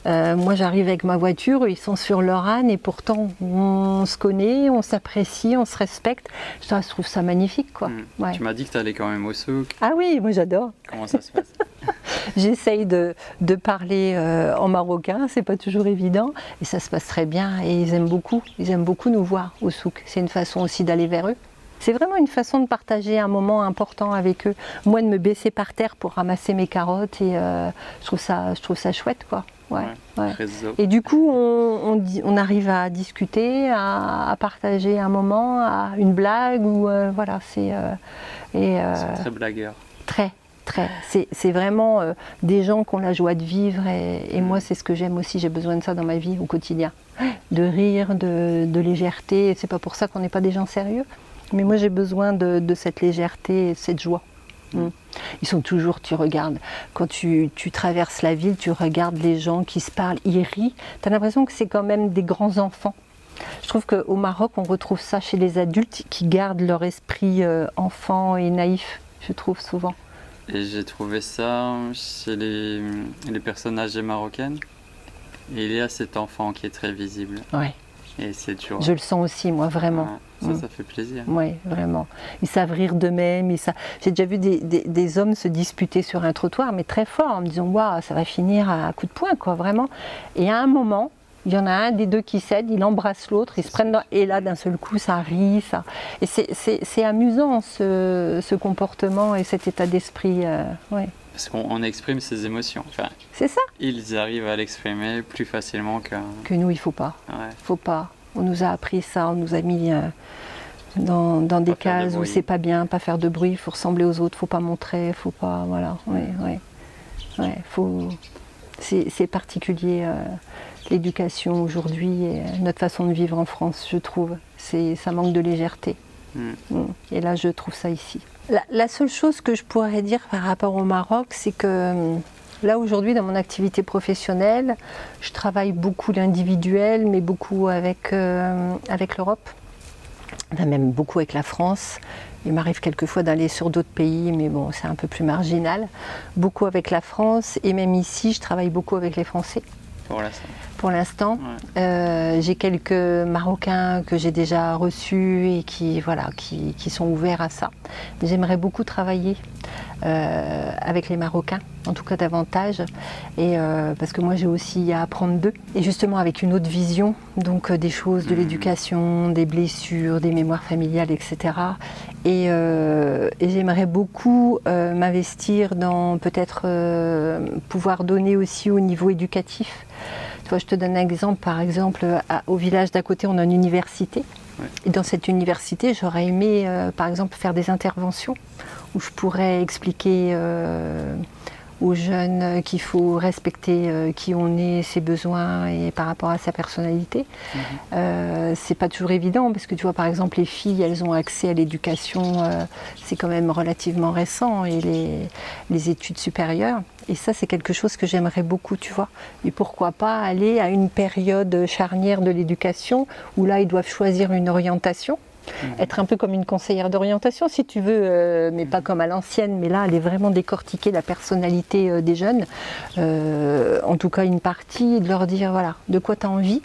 moi, j'arrive avec ma voiture, ils sont sur leur âne et pourtant on se connaît, on s'apprécie, on se respecte. Je trouve ça magnifique, quoi. Hmm. Tu m'as dit que tu allais quand même au souk. Ah oui, moi j'adore. Comment ça se passe? J'essaye de, parler euh, en marocain, c'est pas toujours évident, et ça se passe très bien. Et ils aiment beaucoup, ils aiment beaucoup nous voir au souk. C'est une façon aussi d'aller vers eux. C'est vraiment une façon de partager un moment important avec eux. Moi, de me baisser par terre pour ramasser mes carottes, et euh, je, trouve ça, je trouve ça chouette, quoi. Ouais, Et du coup, on, on, arrive à discuter, à, partager un moment, à une blague, ou euh, voilà, c'est. et très blagueur. Très, Très. C'est vraiment euh, des gens qui ont la joie de vivre et, moi c'est ce que j'aime aussi, j'ai besoin de ça dans ma vie au quotidien. De rire, de, de légèreté, c'est pas pour ça qu'on n'est pas des gens sérieux, mais moi j'ai besoin de, cette légèreté et cette joie. Mm. Ils sont toujours, tu regardes, quand tu, tu, traverses la ville, tu regardes les gens qui se parlent, ils rient, tu as l'impression que c'est quand même des grands enfants. Je trouve qu'au Maroc, on retrouve ça chez les adultes qui gardent leur esprit euh, enfant et naïf, je trouve souvent. Et j'ai trouvé ça chez les, les, personnes âgées marocaines. Et il y a cet enfant qui est très visible. Ouais. Et c'est toujours. Je le sens aussi, moi, vraiment. ça, mm. ça fait plaisir. Oui, vraiment. Ils savent rire d'eux-mêmes. J'ai déjà vu des, des, des, hommes se disputer sur un trottoir, mais très fort, en me disant Waouh, ça va finir à coup de poing, quoi, vraiment. Et à un moment, il y en a un des deux qui cède, il embrasse l'autre, ils se prennent dans... et là d'un seul coup ça rit, ça. Et c'est amusant ce, comportement et cet état d'esprit. Euh, ouais. Parce qu'on exprime ses émotions. Enfin, c'est ça. Ils arrivent à l'exprimer plus facilement que. Que nous, il faut pas. Ouais. Faut pas. On nous a appris ça, on nous a mis euh, dans, dans des cases où c'est pas bien, pas faire de bruit, il faut ressembler aux autres, faut pas montrer, faut pas, voilà. Ouais, ouais. ouais faut. C'est particulier. Euh, l'éducation aujourd'hui et notre façon de vivre en France, je trouve. Ça manque de légèreté. Hmm. Hmm. Et là, je trouve ça ici. La, seule chose que je pourrais dire par rapport au Maroc, c'est que hmm, là, aujourd'hui, dans mon activité professionnelle, je travaille beaucoup l'individuel, mais beaucoup avec, euh, avec l'Europe, même beaucoup avec la France. Il m'arrive quelquefois d'aller sur d'autres pays, mais bon, c'est un peu plus marginal. Beaucoup avec la France, et même ici, je travaille beaucoup avec les Français. Pour l'instant. Pour l'instant. Euh, j'ai quelques Marocains que j'ai déjà reçus et qui, voilà, qui, qui sont ouverts à ça. J'aimerais beaucoup travailler euh, avec les Marocains, en tout cas davantage, et euh, parce que moi j'ai aussi à apprendre d'eux, et justement avec une autre vision, donc des choses de mmh. l'éducation, des blessures, des mémoires familiales, etc. Et, et j'aimerais beaucoup m'investir dans peut-être pouvoir donner aussi au niveau éducatif je te donne un exemple. Par exemple, au village d'à côté, on a une université. Et dans cette université, j'aurais aimé, euh, par exemple, faire des interventions où je pourrais expliquer euh, aux jeunes qu'il faut respecter euh, qui on est, ses besoins et par rapport à sa personnalité. Mhm. Euh, c'est pas toujours évident parce que tu vois par exemple les filles elles ont accès à l'éducation, euh, c'est quand même relativement récent et les, les études supérieures. Et ça c'est quelque chose que j'aimerais beaucoup, tu vois. Et pourquoi pas aller à une période charnière de l'éducation où là ils doivent choisir une orientation Mhm. Être un peu comme une conseillère d'orientation, si tu veux, euh, mais pas comme à l'ancienne, mais là, aller vraiment décortiquer la personnalité euh, des jeunes, euh, en tout cas une partie, de leur dire voilà, de quoi tu as envie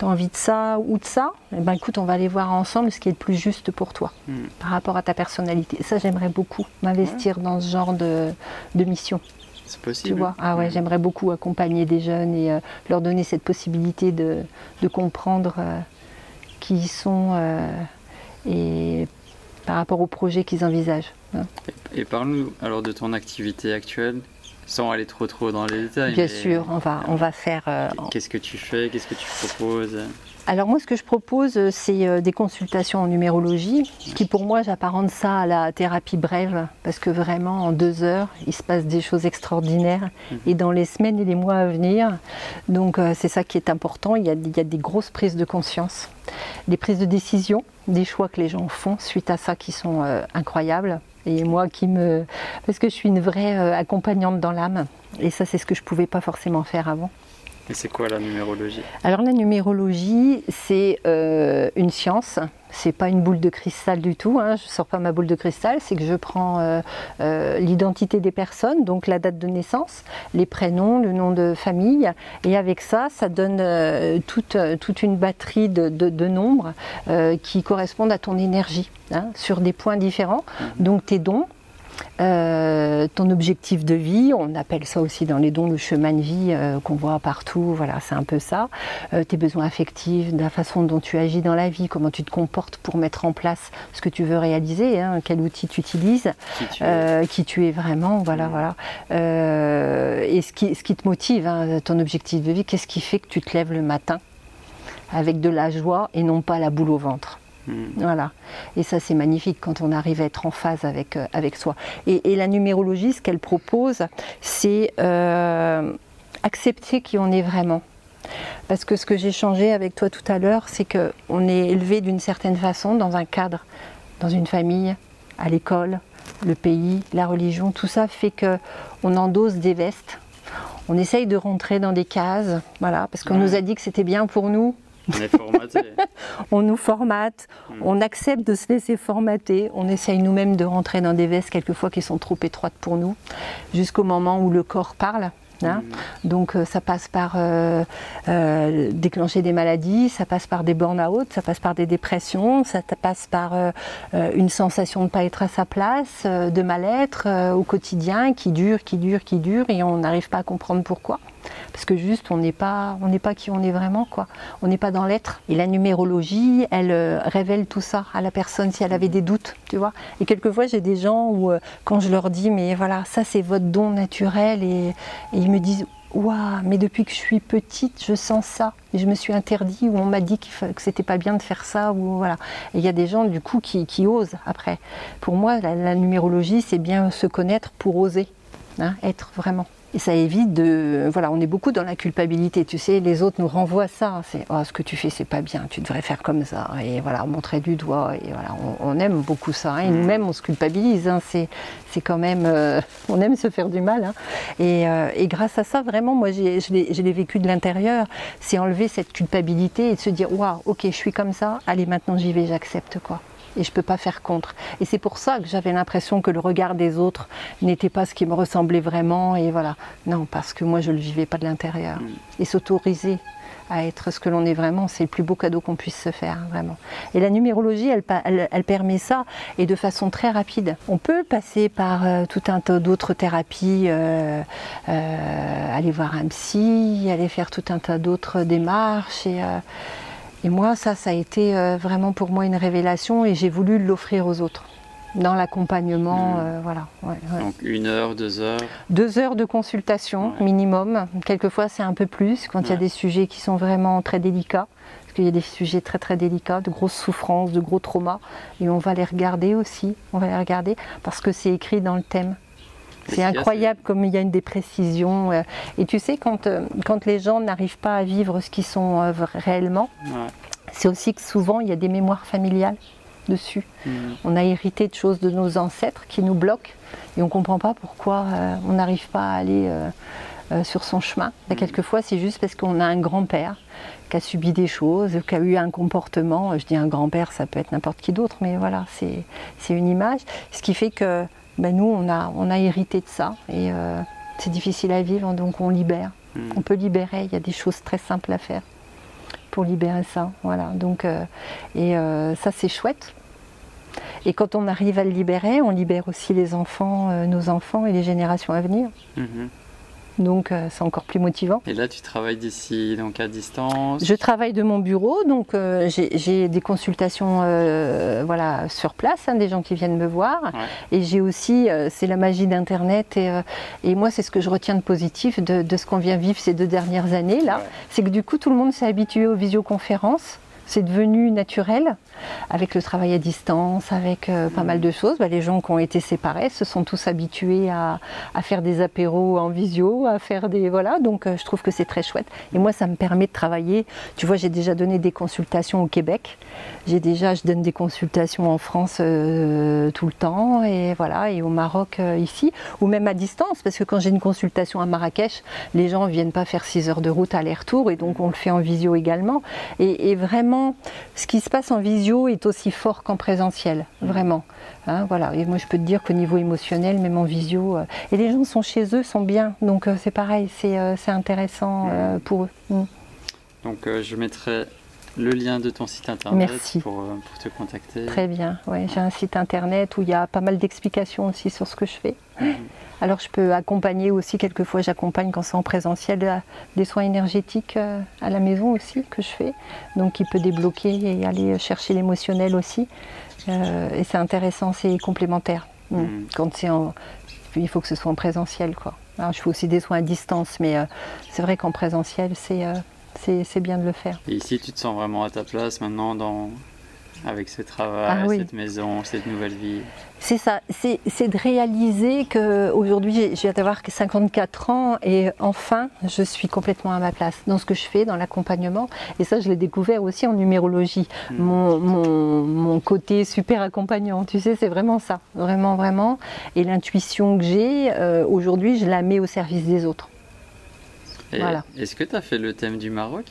tu as envie de ça ou de ça, eh ben écoute, on va aller voir ensemble ce qui est le plus juste pour toi mhm. par rapport à ta personnalité. Ça, j'aimerais beaucoup m'investir dans ce genre de, mission. C'est Tu possible. vois Ah ouais, Mhm. j'aimerais beaucoup accompagner des jeunes et euh, leur donner cette possibilité de, de comprendre euh, qui ils sont euh, et par rapport au projet qu'ils envisagent. hein. Et parle-nous alors de ton activité actuelle, sans aller trop trop dans les détails. Bien sûr, on va, on va faire. euh, Qu'est-ce que tu fais Qu'est-ce que tu proposes? Alors moi, ce que je propose, euh, c'est euh, des consultations en numérologie, qui pour moi, j'apparente ça à la thérapie brève, parce que vraiment, en deux heures, il se passe des choses extraordinaires, et dans les semaines et les mois à venir. Donc euh, c'est ça qui est important, il y, a, il y a des grosses prises de conscience, des prises de décision, des choix que les gens font suite à ça qui sont euh, incroyables. Et moi qui me... Parce que je suis une vraie euh, accompagnante dans l'âme, et ça c'est ce que je ne pouvais pas forcément faire avant. Et c'est quoi la numérologie? Alors la numérologie, c'est euh, une science. C'est pas une boule de cristal du tout. Hein. Je sors pas ma boule de cristal. C'est que je prends euh, euh, l'identité des personnes, donc la date de naissance, les prénoms, le nom de famille, et avec ça, ça donne euh, toute, toute une batterie de, de- de nombres qui correspondent à ton énergie hein, sur des points différents. Donc tes dons. Euh, ton objectif de vie, on appelle ça aussi dans les dons le chemin de vie euh, qu'on voit partout, voilà, c'est un peu ça. Euh, tes besoins affectifs, la façon dont tu agis dans la vie, comment tu te comportes pour mettre en place ce que tu veux réaliser, hein, quel outil tu utilises, Qui tu es qui tu es vraiment, voilà, Mhm. voilà. Et ce qui, ce qui te motive, hein, ton objectif de vie, qu'est-ce qui fait que tu te lèves le matin avec de la joie et non pas la boule au ventre? Hmm. Voilà. Et ça, c'est magnifique quand on arrive à être en phase avec, euh, avec soi. Et, et la numérologie, ce qu'elle propose, c'est euh, accepter qui on est vraiment. Parce que ce que j'ai changé avec toi tout à l'heure, c'est qu'on est élevé d'une certaine façon dans un cadre, dans une famille, à l'école, le pays, la religion, tout ça fait que on endosse des vestes. On essaye de rentrer dans des cases, voilà, parce qu'on nous a dit que c'était bien pour nous, On est formaté. on nous formate, Mm. on accepte de se laisser formater, on essaye nous-mêmes de rentrer dans des vestes quelquefois qui sont trop étroites pour nous, jusqu'au moment où le corps parle. hein. Hmm. Donc euh, ça passe par euh, euh, déclencher des maladies, ça passe par des burn-out, ça passe par des dépressions, ça passe par euh, une sensation de ne pas être à sa place, de mal-être au quotidien qui dure, qui dure, qui dure et on n'arrive pas à comprendre pourquoi. Parce que juste on n'est pas, on n'est pas qui on est vraiment quoi. On n'est pas dans l'être. Et la numérologie, elle euh, révèle tout ça à la personne si elle avait des doutes, tu vois. Et quelquefois j'ai des gens où euh, quand je leur dis mais voilà ça c'est votre don naturel et, ils me disent Waouh, mais depuis que je suis petite, je sens ça. Je me suis interdit ou on m'a dit fa- que c'était pas bien de faire ça ou voilà. Et il y a des gens du coup qui, osent après. Pour moi, la, la numérologie, c'est bien se connaître pour oser, hein, être vraiment. Et ça évite de. Voilà, on est beaucoup dans la culpabilité. Tu sais, les autres nous renvoient ça. C'est oh, ce que tu fais, c'est pas bien. Tu devrais faire comme ça. Et voilà, montrer du doigt. Et voilà, on, on aime beaucoup ça. hein. Et nous-mêmes, on se culpabilise. hein. C'est, c'est quand même. euh, on aime se faire du mal. hein. Et, euh, et grâce à ça, vraiment, moi, j'ai, je, l'ai, je l'ai vécu de l'intérieur. C'est enlever cette culpabilité et de se dire waouh, ok, je suis comme ça. Allez, maintenant, j'y vais, j'accepte quoi et je ne peux pas faire contre. Et c'est pour ça que j'avais l'impression que le regard des autres n'était pas ce qui me ressemblait vraiment. Et voilà. Non, parce que moi, je ne le vivais pas de l'intérieur. Et s'autoriser à être ce que l'on est vraiment, c'est le plus beau cadeau qu'on puisse se faire, vraiment. Et la numérologie, elle, pa- elle- elle permet ça, et de façon très rapide. On peut passer par euh, tout un tas d'autres thérapies, euh, euh, aller voir un psy, aller faire tout un tas d'autres démarches, et, et moi, ça, ça a été euh, vraiment pour moi une révélation et j'ai voulu l'offrir aux autres. Dans l'accompagnement, Mm. euh, voilà. ouais, ouais. Donc une heure, deux heures. Deux heures de consultation Ouais. minimum. Quelquefois, c'est un peu plus quand il y a des sujets qui sont vraiment très délicats. Parce qu'il y a des sujets très très délicats, de grosses souffrances, de gros traumas. Et on va les regarder aussi. On va les regarder parce que c'est écrit dans le thème. C'est incroyable comme il y a une des précisions. euh, Et tu sais, quand, euh, quand les gens n'arrivent pas à vivre ce qu'ils sont euh, réellement, c'est- Ouais. c'est aussi que souvent il y a des mémoires familiales dessus. Hmm. On a hérité de choses de nos ancêtres qui nous bloquent et on ne comprend pas pourquoi euh, on n'arrive pas à aller euh, euh, sur son chemin. Et quelquefois, c'est juste parce qu'on a un grand-père qui a subi des choses, qui a eu un comportement. Je dis un grand-père, ça peut être n'importe qui d'autre, mais voilà, c'est c'est une image. Ce qui fait que ben, nous, on a, on a hérité de ça et euh, c'est difficile à vivre, donc on libère. Hmm. On peut libérer, il y a des choses très simples à faire pour libérer ça. Voilà, donc, euh, et euh, ça, c'est chouette. Et quand on arrive à le libérer, on libère aussi les enfants, nos enfants et les générations à venir. Mhm. Donc euh, c'est encore plus motivant. Et là, tu travailles d'ici, donc à distance Je travaille de mon bureau, donc euh, j'ai- des consultations euh, voilà, sur place, hein, des gens qui viennent me voir. Ouais. Et j'ai aussi, c'est la magie d'Internet. Et, et moi, c'est ce que je retiens de positif de, de ce qu'on vient vivre ces deux dernières années. là. Ouais. C'est que du coup, tout le monde s'est habitué aux visioconférences. C'est devenu naturel avec le travail à distance, avec euh, pas mal de choses. Bah, les gens qui ont été séparés se sont tous habitués à, faire des apéros en visio, à faire des voilà. Donc euh, je trouve que c'est très chouette. Et moi, ça me permet de travailler. Tu vois, j'ai déjà donné des consultations au Québec. J'ai déjà, je donne des consultations en France euh, tout le temps et voilà, et au Maroc ici, ou même à distance, parce que quand j'ai une consultation à Marrakech, les gens viennent pas faire 6 heures de route aller-retour et donc on le fait en visio également. Et vraiment, ce qui se passe en visio est aussi fort qu'en présentiel, vraiment. Hein, voilà. Et moi, je peux te dire qu'au niveau émotionnel, même en visio, euh, et les gens sont chez eux, sont bien, donc euh, c'est pareil, c'est euh, intéressant euh, pour eux. Mm. Donc, je mettrai le lien de ton site internet Merci. Pour, pour te contacter. Très bien, ouais, j'ai un site internet où il y a pas mal d'explications aussi sur ce que je fais. Alors je peux accompagner aussi, quelquefois j'accompagne quand c'est en présentiel des soins énergétiques euh, à la maison aussi que je fais. Donc il peut débloquer et aller chercher l'émotionnel aussi. Euh, et c'est intéressant, c'est complémentaire. Mm. Mhm. Quand c'est en... Il faut que ce soit en présentiel. Quoi. Alors, je fais aussi des soins à distance, mais euh, c'est vrai qu'en présentiel, c'est euh, c'est- c'est bien de le faire. Et ici, tu te sens vraiment à ta place maintenant dans... avec ce travail, Ah oui. cette maison, cette nouvelle vie. C'est ça, c'est de réaliser qu'aujourd'hui, j'ai- je viens d'avoir 54 ans et enfin, je suis complètement à ma place dans ce que je fais, dans l'accompagnement. Et ça, je l'ai découvert aussi en numérologie. Mm. Mon, mon- mon côté super accompagnant, tu sais, c'est vraiment ça, vraiment, vraiment. Et l'intuition que j'ai, euh, aujourd'hui, je la mets au service des autres. Voilà. Est-ce que tu as fait le thème du Maroc?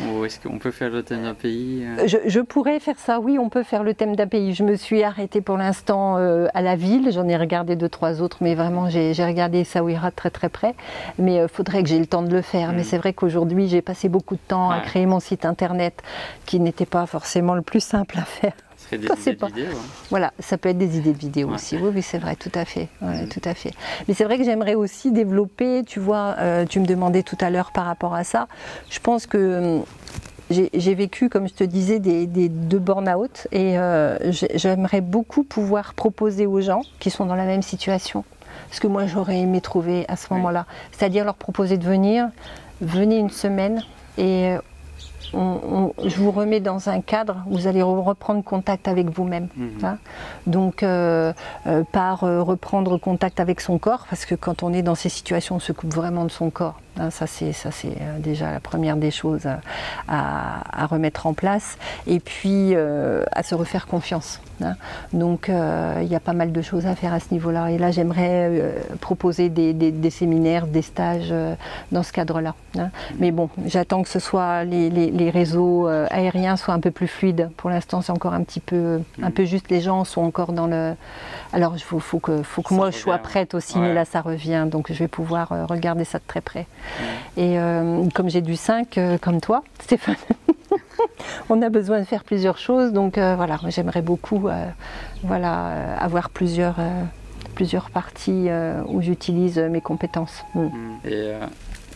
Ou est-ce qu'on peut faire le thème d'un pays euh Je, je pourrais faire ça, oui, on peut faire le thème d'un pays. Je me suis arrêtée pour l'instant euh, à la ville, j'en ai regardé deux, trois autres, mais vraiment j'ai regardé de très très près. Mais il faudrait que j'ai le temps de le faire. Mm. Mais c'est vrai qu'aujourd'hui j'ai passé beaucoup de temps à créer mon site internet qui n'était pas forcément le plus simple à faire. Des idées pas- de hein. Voilà, ça peut être des idées de vidéos Ouais. aussi. Oui, oui, c'est vrai, tout à fait. Ouais, Mhm. tout à fait. Mais c'est vrai que j'aimerais aussi développer, tu vois, euh, tu me demandais tout à l'heure par rapport à ça. Je pense que hum, j'ai vécu, comme je te disais, des, des deux burn-out et euh, j'ai- j'aimerais beaucoup pouvoir proposer aux gens qui sont dans la même situation ce que moi j'aurais aimé trouver à ce Oui. moment-là. C'est-à-dire leur proposer de venir, venez une semaine et euh, on- on- je vous remets dans un cadre, vous allez re- reprendre contact avec vous-même. Mhm. Hein. Donc, euh, euh, par reprendre contact avec son corps, parce que quand on est dans ces situations, on se coupe vraiment de son corps. Hein. ça, c'est euh, déjà la première des choses à, remettre en place. Et puis, euh, à se refaire confiance. hein. Donc, euh, il y a pas mal de choses à faire à ce niveau-là. Et là, j'aimerais proposer des, des- des séminaires, des stages dans ce cadre-là. hein. Mais bon, j'attends que ce soit les, les- les réseaux aériens soient un peu plus fluides. Pour l'instant, c'est encore un petit peu, un peu juste. Les gens sont encore dans le. Alors, il faut, faut que, faut que Ça moi revient, je sois prête aussi, Ouais. mais là, ça revient. Donc, je vais pouvoir euh, regarder ça de très près. Et euh, comme j'ai du 5, euh, comme toi, Stéphane. On a besoin de faire plusieurs choses, donc euh, voilà, j'aimerais beaucoup voilà, avoir plusieurs, plusieurs parties où j'utilise mes compétences. Mm. Mhm. Et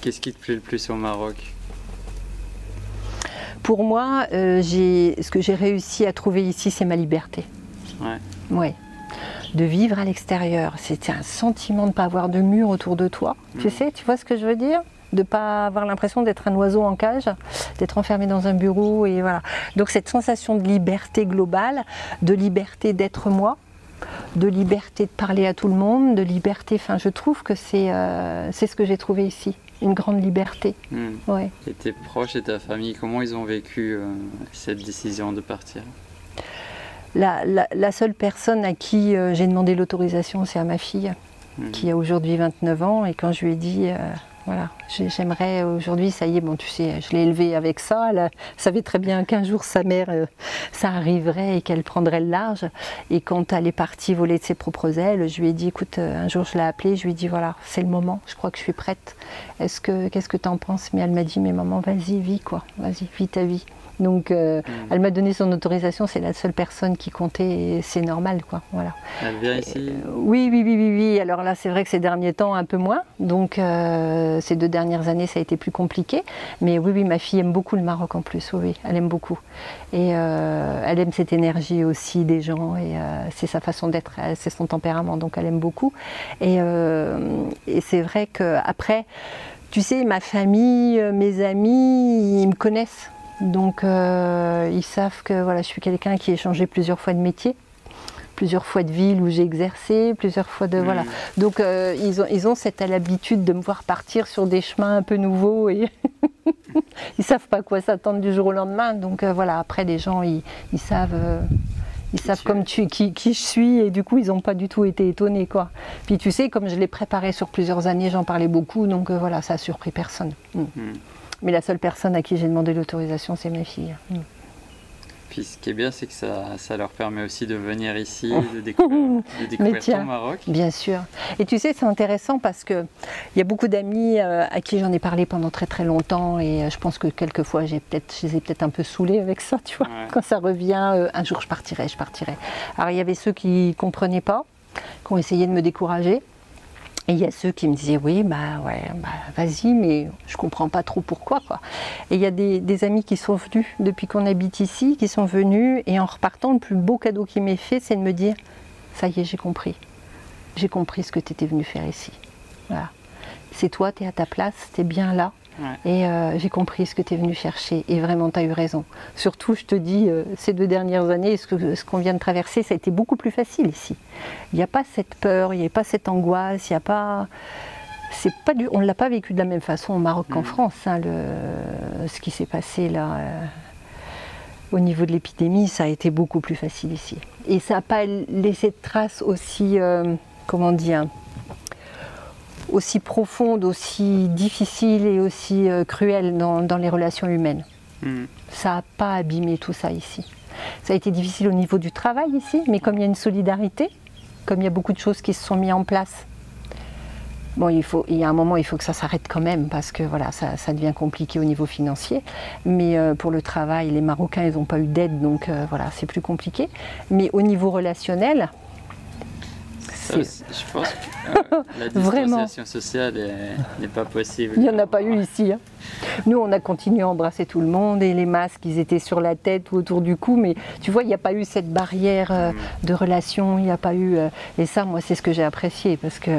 qu'est-ce qui te plaît le plus au Maroc? Pour moi, euh, ce que j'ai réussi à trouver ici, c'est ma liberté. Ouais. Ouais. De vivre à l'extérieur. C'était un sentiment de ne pas avoir de mur autour de toi. Tu Mhm. sais, tu vois ce que je veux dire? De ne pas avoir l'impression d'être un oiseau en cage, d'être enfermé dans un bureau. et voilà. Donc cette sensation de liberté globale, de liberté d'être moi, de liberté de parler à tout le monde, de liberté. Enfin, je trouve que c'est euh, ce que j'ai trouvé ici. Une grande liberté. Ouais. Et tes proches et ta famille, comment ils ont vécu euh, cette décision de partir? La, la- la seule personne à qui euh, j'ai demandé l'autorisation, c'est à ma fille. Mhm. qui a aujourd'hui 29 ans. Et quand je lui ai dit euh, voilà j'ai- j'aimerais aujourd'hui ça y est bon tu sais je l'ai élevée avec ça. Elle savait très bien qu'un jour sa mère euh, ça arriverait et qu'elle prendrait le large. Et quand elle est partie voler de ses propres ailes je lui ai dit écoute un jour je l'ai appelée je lui ai dit voilà c'est le moment je crois que je suis prête. Est-ce que qu'est-ce que tu en penses? Mais elle m'a dit mais maman vas-y vis quoi. Vas-y vis ta vie Donc euh, elle m'a donné son autorisation, c'est la seule personne qui comptait et c'est normal quoi. Voilà. Elle vient ici oui, oui, oui, oui, oui. Alors là c'est vrai que ces derniers temps un peu moins. Donc ces deux dernières années ça a été plus compliqué. Mais oui, oui, ma fille aime beaucoup le Maroc en plus, oui, oui elle aime beaucoup. Et elle aime cette énergie aussi des gens et c'est sa façon d'être, c'est son tempérament, donc elle aime beaucoup. Et, et c'est vrai qu'après, tu sais, ma famille, euh, mes amis, ils me connaissent. Donc euh, ils savent que voilà, je suis quelqu'un qui a changé plusieurs fois de métier, plusieurs fois de ville où j'ai exercé, plusieurs fois de. Voilà. Donc euh, ils, ont, ils ont cette habitude de me voir partir sur des chemins un peu nouveaux et ils savent pas quoi s'attendre du jour au lendemain. Donc voilà, après les gens ils, ils savent ils savent comme tu, qui, qui, je suis et du coup ils n'ont pas du tout été étonnés quoi. Puis tu sais, comme je l'ai préparé sur plusieurs années, j'en parlais beaucoup, donc euh, voilà, ça a surpris personne. Mm. Mm. Mais la seule personne à qui j'ai demandé l'autorisation, c'est mes filles. Mm. Puis ce qui est bien, c'est que ça, ça, leur permet aussi de venir ici, de découvrir, de découvrir ton Maroc. Bien sûr. Et tu sais, c'est intéressant parce qu'il y a beaucoup d'amis euh, à qui j'en ai parlé pendant très très longtemps et euh, je pense que quelquefois, j'ai peut-être, je les ai peut-être un peu saoulés avec ça, tu vois. Quand ça revient, euh, un jour je partirai, je partirai. Alors il y avait ceux qui ne comprenaient pas, qui ont essayé de me décourager. Et il y a ceux qui me disaient oui, bah ouais, bah, vas-y, mais je comprends pas trop pourquoi quoi. Et il y a des, amis qui sont venus depuis qu'on habite ici, qui sont venus et en repartant, le plus beau cadeau qu'il m'ait fait, c'est de me dire ça y est, j'ai compris, j'ai compris ce que tu étais venu faire ici. Voilà. C'est toi, tu es à ta place, tu es bien là. Et euh, j'ai compris ce que tu es venu chercher. Et vraiment, tu as eu raison. Surtout, je te dis, euh, ces deux dernières années, ce qu'on ce vient de traverser, ça a été beaucoup plus facile ici. Il n'y a pas cette peur, il n'y a pas cette angoisse, il n'y a pas. C'est pas du, on ne l'a pas vécu de la même façon au Maroc qu'en mm. France, hein, le, ce qui s'est passé là. Euh, au niveau de l'épidémie, ça a été beaucoup plus facile ici. Et ça n'a pas laissé de traces aussi, comment dire, aussi profonde, aussi difficile et aussi euh, cruelle dans, les relations humaines. Hmm. Ça n'a pas abîmé tout ça ici. Ça a été difficile au niveau du travail ici, mais comme il y a une solidarité, comme il y a beaucoup de choses qui se sont mises en place, bon, il, faut, il y a un moment, il faut que ça s'arrête quand même parce que voilà, ça, devient compliqué au niveau financier. Mais euh, pour le travail, les Marocains, ils n'ont pas eu d'aide, donc euh, voilà, c'est plus compliqué. Mais au niveau relationnel, je pense que euh, la distanciation sociale n'est pas possible. Il n'y en a pas eu ici. Hein. Nous, on a continué à embrasser tout le monde et les masques, ils étaient sur la tête ou autour du cou, mais tu vois, il n'y a pas eu cette barrière euh, mm. de relation, il n'y a pas eu. Euh, et ça, moi, c'est ce que j'ai apprécié parce que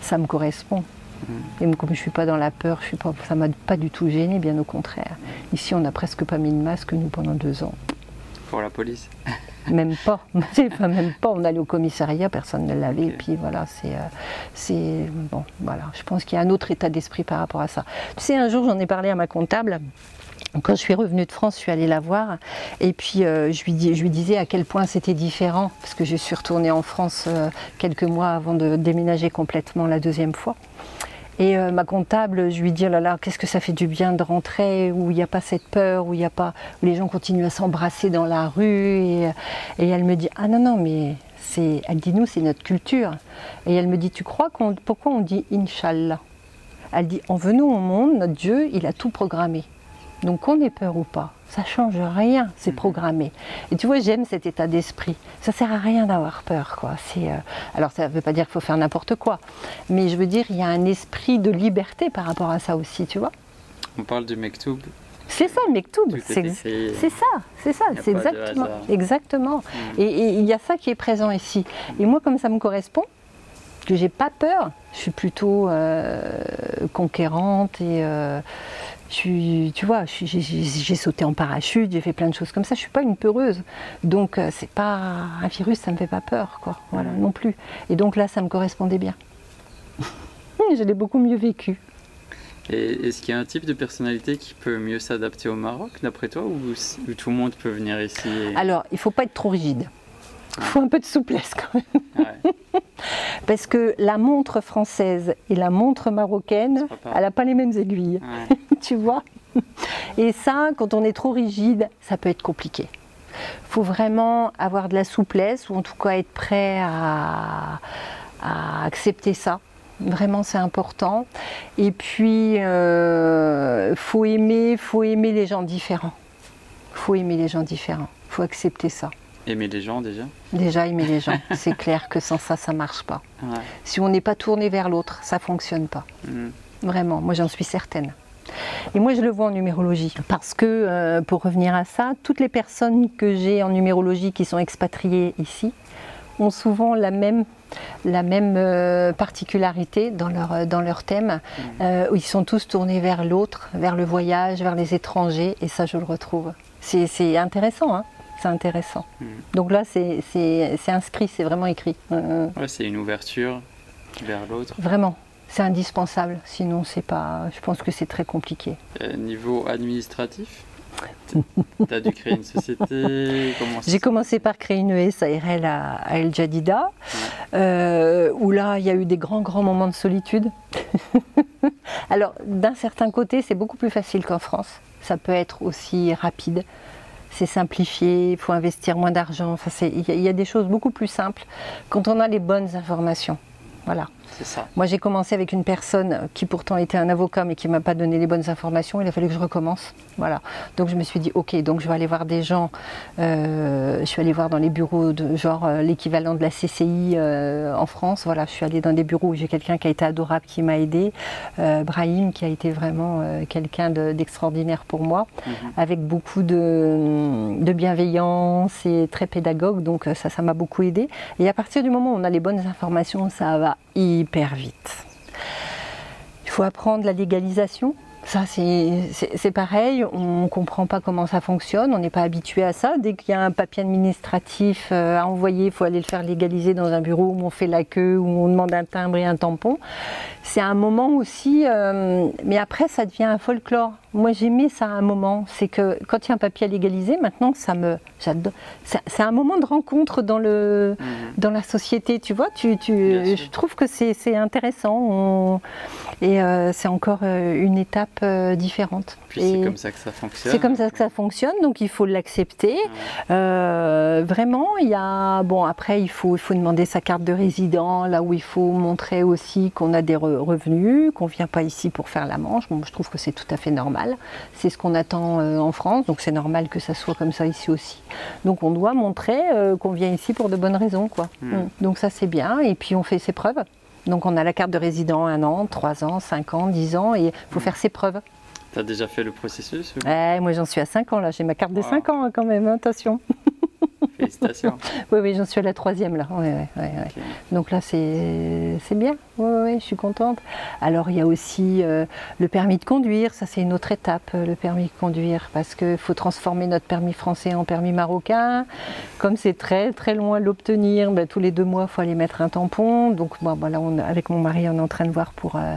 ça me correspond. Mm. Et comme je ne suis pas dans la peur, je suis pas, ça ne m'a pas du tout gêné, bien au contraire. Ici, on n'a presque pas mis de masque, nous, pendant deux ans. Pour la police Même pas. même pas. On allait au commissariat, personne ne l'avait. Et puis voilà, c'est, euh, c'est bon, voilà. Je pense qu'il y a un autre état d'esprit par rapport à ça. Tu sais, un jour, j'en ai parlé à ma comptable. Quand je suis revenue de France, je suis allée la voir et puis euh, je, lui je, lui disais à quel point c'était différent parce que je suis retournée en France euh, quelques mois avant de déménager complètement la deuxième fois. Et euh, ma comptable, je lui dis, oh là là, qu'est-ce que ça fait du bien de rentrer où il n'y a pas cette peur, où il a pas, où les gens continuent à s'embrasser dans la rue. Et, et, elle me dit, ah non, non, mais c'est, elle dit, nous, c'est notre culture. Et elle me dit, tu crois qu'on, pourquoi on dit Inch'Allah? Elle dit, en venant au monde, notre Dieu, il a tout programmé. Donc qu'on ait peur ou pas, ça change rien, c'est mhm. programmé. Et tu vois, j'aime cet état d'esprit. Ça sert à rien d'avoir peur, quoi. C'est, euh, alors ça ne veut pas dire qu'il faut faire n'importe quoi, mais je veux dire, il y a un esprit de liberté par rapport à ça aussi, tu vois. On parle du mektoub. C'est ça le mektoub, c'est, ça, c'est ça, c'est exactement, exactement. Mhm. Et il y a ça qui est présent ici. Et moi, comme ça me correspond, que j'ai pas peur, je suis plutôt euh, conquérante et euh, tu vois, j'ai sauté en parachute, j'ai fait plein de choses comme ça. Je suis pas une peureuse, donc euh, c'est pas un virus, ça me fait pas peur, quoi. Voilà, non plus. Et donc là, ça me correspondait bien. je l'ai beaucoup mieux vécu. Et est-ce qu'il y a un type de personnalité qui peut mieux s'adapter au Maroc, d'après toi, ou, tout le monde peut venir ici Alors, il faut pas être trop rigide. Il faut un peu de souplesse quand même. Parce que la montre française et la montre marocaine, elle n'a pas les mêmes aiguilles. tu vois? Et ça, quand on est trop rigide, ça peut être compliqué. Il faut vraiment avoir de la souplesse ou en tout cas être prêt à, accepter ça. Vraiment, c'est important. Et puis, il euh, faut aimer, faut aimer les gens différents. faut aimer les gens différents. Il faut accepter ça. Aimer les gens déjà Déjà aimer les gens. C'est clair que sans ça, ça marche pas. Ouais. Si on n'est pas tourné vers l'autre, ça fonctionne pas. Mhm. Vraiment, moi j'en suis certaine. Et moi je le vois en numérologie parce que, euh, pour revenir à ça, toutes les personnes que j'ai en numérologie qui sont expatriées ici ont souvent la même, la même euh, particularité dans leur, dans leur thème, euh, où ils sont tous tournés vers l'autre, vers le voyage, vers les étrangers, et ça je le retrouve. C'est c'est intéressant, hein c'est intéressant. Mhm. Donc là c'est- inscrit, c'est vraiment écrit. Euh, Ouais, c'est une ouverture vers l'autre. Vraiment, c'est indispensable. Sinon, c'est pas. Je pense que c'est très compliqué. Euh, niveau administratif Tu as dû créer une société J'ai commencé par créer une SARL à, à El Jadida, euh, où là, il y a eu des grands, grands moments de solitude. Alors, d'un certain côté, c'est beaucoup plus facile qu'en France. Ça peut être aussi rapide. C'est simplifié, il faut investir moins d'argent. Enfin, il y, y a des choses beaucoup plus simples quand on a les bonnes informations. Voilà. Ça. Moi, j'ai commencé avec une personne qui pourtant était un avocat, mais qui m'a pas donné les bonnes informations. Il a fallu que je recommence. Voilà. Donc, je me suis dit, ok, donc je vais aller voir des gens. euh, je suis allée voir dans les bureaux de genre euh, l'équivalent de la CCI euh, en France. Voilà, je suis allée dans des bureaux où j'ai quelqu'un qui a été adorable, qui m'a aidé. Brahim, qui a été vraiment quelqu'un de- d'extraordinaire pour moi, Mhm. avec beaucoup de, de bienveillance et très pédagogue. Donc, ça, ça m'a beaucoup aidé. Et à partir du moment où on a les bonnes informations, ça va hyper vite. Il faut apprendre la légalisation. Ça, c'est pareil, on ne comprend pas comment ça fonctionne, on n'est pas habitué à ça. Dès qu'il y a un papier administratif euh, à envoyer, il faut aller le faire légaliser dans un bureau où on fait la queue, où on demande un timbre et un tampon. C'est un moment aussi, euh, mais après, ça devient un folklore. Moi, j'aimais ça à un moment. C'est que quand il y a un papier à légaliser, maintenant, ça me. j'adore. C'est un moment de rencontre dans le Mhm. dans la société, tu vois. Tu, je trouve que c'est intéressant On- et euh, c'est encore euh, une étape euh, différente. Puis c'est comme ça que ça fonctionne. c'est comme ça que ça fonctionne, donc il faut l'accepter. Euh, vraiment, il y a bon après il faut il faut demander sa carte de résident, là où il faut montrer aussi qu'on a des re- revenus, qu'on vient pas ici pour faire la manche. Bon, je trouve que c'est tout à fait normal. C'est ce qu'on attend euh, en France, donc c'est normal que ça soit comme ça ici aussi. Donc on doit montrer euh, qu'on vient ici pour de bonnes raisons, quoi. Mm. Mm. Donc ça c'est bien, et puis on fait ses preuves. Donc on a la carte de résident un an, trois ans, cinq ans, dix ans, et il faut faire ses preuves. Tu as déjà fait le processus ou- Ouais, moi j'en suis à 5 ans là, j'ai ma carte de Wow. 5 ans hein, quand même, hein, attention. Félicitations. Oui, oui, j'en suis à la troisième là. Ouais, ouais, ouais, ouais. Ok. Donc là c'est bien, oui, je suis contente. Alors il y a aussi euh, le permis de conduire, ça c'est une autre étape, euh, le permis de conduire, parce qu'il faut transformer notre permis français en permis marocain. Comme c'est très très loin de l'obtenir, ben, tous les deux mois il faut aller mettre un tampon. Donc voilà, on, avec mon mari on est en train de voir pour, euh,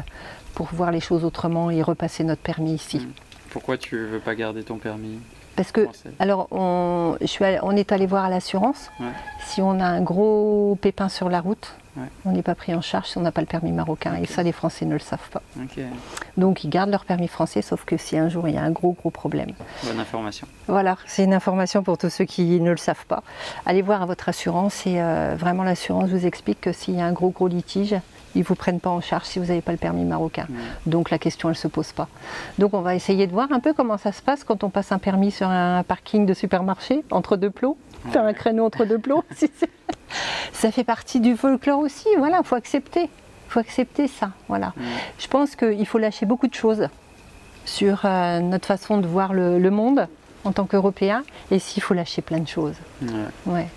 pour voir les choses autrement et repasser notre permis ici. Pourquoi tu veux pas garder ton permis? Parce que Alors, on, je suis allée- on est allé voir à l'assurance. Ouais. Si on a un gros pépin sur la route, Ouais. on n'est pas pris en charge si on n'a pas le permis marocain. Et ça, les Français ne le savent pas. Donc, ils gardent leur permis français, sauf que si un jour il y a un gros, gros problème. bonne information. Voilà, c'est une information pour tous ceux qui ne le savent pas. Allez voir à votre assurance et euh, vraiment l'assurance vous explique que s'il y a un gros, gros litige, ils ne vous prennent pas en charge si vous n'avez pas le permis marocain. Mm. Donc la question, elle ne se pose pas. Donc on va essayer de voir un peu comment ça se passe quand on passe un permis sur un parking de supermarché, entre deux plots, faire un créneau entre deux plots. Ça fait partie du folklore aussi, voilà, il faut accepter. Il faut accepter ça, voilà. Mm. Je pense qu'il faut lâcher beaucoup de choses sur euh, notre façon de voir le, le monde en tant qu'Européens, et s'il faut lâcher plein de choses. Ouais. Ouais.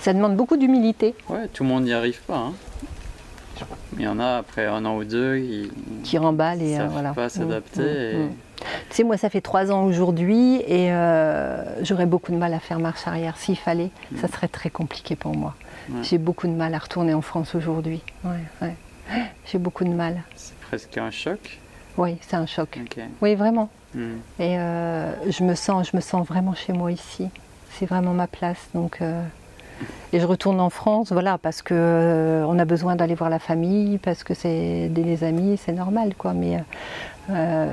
Ça demande beaucoup d'humilité, Ouais, tout le monde n'y arrive pas. hein. Il y en a après un an ou deux qui qui remballe et ne euh, voilà. pas Mm, s'adapter. mm, et- mm. Tu sais, moi, ça fait trois ans aujourd'hui et euh, j'aurais beaucoup de mal à faire marche arrière. S'il fallait, ça serait très compliqué pour moi. Mm. Ouais. J'ai beaucoup de mal à retourner en France aujourd'hui. Ouais, ouais. J'ai beaucoup de mal. C'est presque un choc. Oui, c'est un choc. Oui, vraiment. Mm. Et euh, je, me sens, je me sens vraiment chez moi ici. C'est vraiment ma place. Donc, euh, et je retourne en France, voilà, parce que euh, on a besoin d'aller voir la famille, parce que c'est des amis, c'est normal, quoi. Mais euh,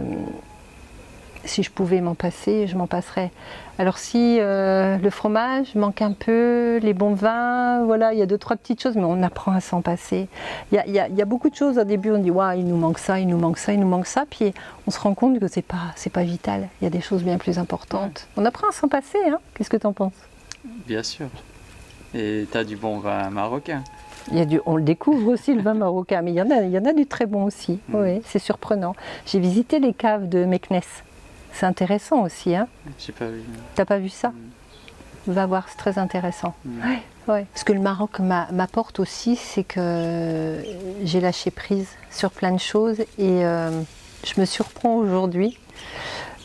si je pouvais m'en passer, je m'en passerais. Alors si euh, le fromage manque un peu, les bons vins, voilà, il y a deux, trois petites choses, mais on apprend à s'en passer. Il y, a, beaucoup de choses, au début on dit, ouais, il nous manque ça, il nous manque ça, il nous manque ça, puis on se rend compte que c'est pas, c'est pas vital, il y a des choses bien plus importantes. On apprend à s'en passer, hein qu'est-ce que tu en penses? Bien sûr. Et tu as du bon vin marocain il y a du, on le découvre aussi le vin marocain, mais il y en a, il y en a du très bon aussi. Mm. Oui, c'est surprenant. J'ai visité les caves de Meknes. C'est intéressant aussi. Hein J'ai pas vu. T'as pas vu ça mm. Va voir, c'est très intéressant. Mm. Ouais, Ce que le Maroc m'apporte aussi, c'est que j'ai lâché prise sur plein de choses et euh, je me surprends aujourd'hui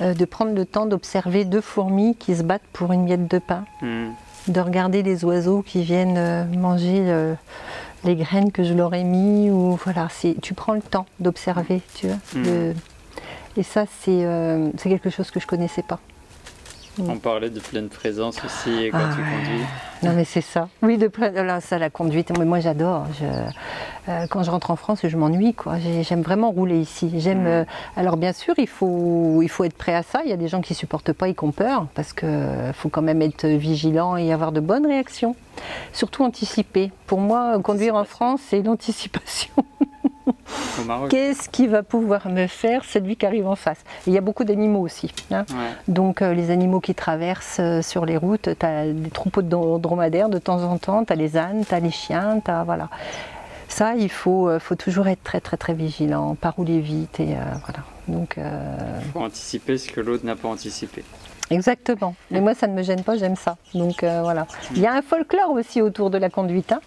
euh, de prendre le temps d'observer deux fourmis qui se battent pour une miette de pain, mm. De regarder les oiseaux qui viennent euh, manger les graines que je leur ai mis ou voilà, tu prends le temps d'observer, tu vois, et ça, euh, c'est quelque chose que je connaissais pas. On parlait de pleine présence aussi quand tu ah conduis. Non mais c'est ça. Oui, de pleine... Là, ça la conduite. Moi, j'adore. Euh, quand je rentre en France, je m'ennuie quoi. J'aime vraiment rouler ici. J'aime. Mm. Euh, alors bien sûr, il faut il faut être prêt à ça. Il y a des gens qui supportent pas et qui ont peur parce que faut quand même être vigilant et avoir de bonnes réactions. Surtout anticiper. Pour moi, conduire en France, c'est l'anticipation. Qu'est-ce qui va pouvoir me faire celui qui arrive en face? Il y a beaucoup d'animaux aussi. Hein. Donc euh, les animaux qui traversent euh, sur les routes, tu as des troupeaux de dromadaires de temps en temps, tu as les ânes, tu as les chiens, as, voilà. Ça, il faut, euh, faut toujours être très très très vigilant, pas rouler vite et voilà. Donc, il faut anticiper ce que l'autre n'a pas anticipé. Exactement. Mais moi, ça ne me gêne pas, j'aime ça. Donc voilà. Il y a un folklore aussi autour de la conduite. Hein.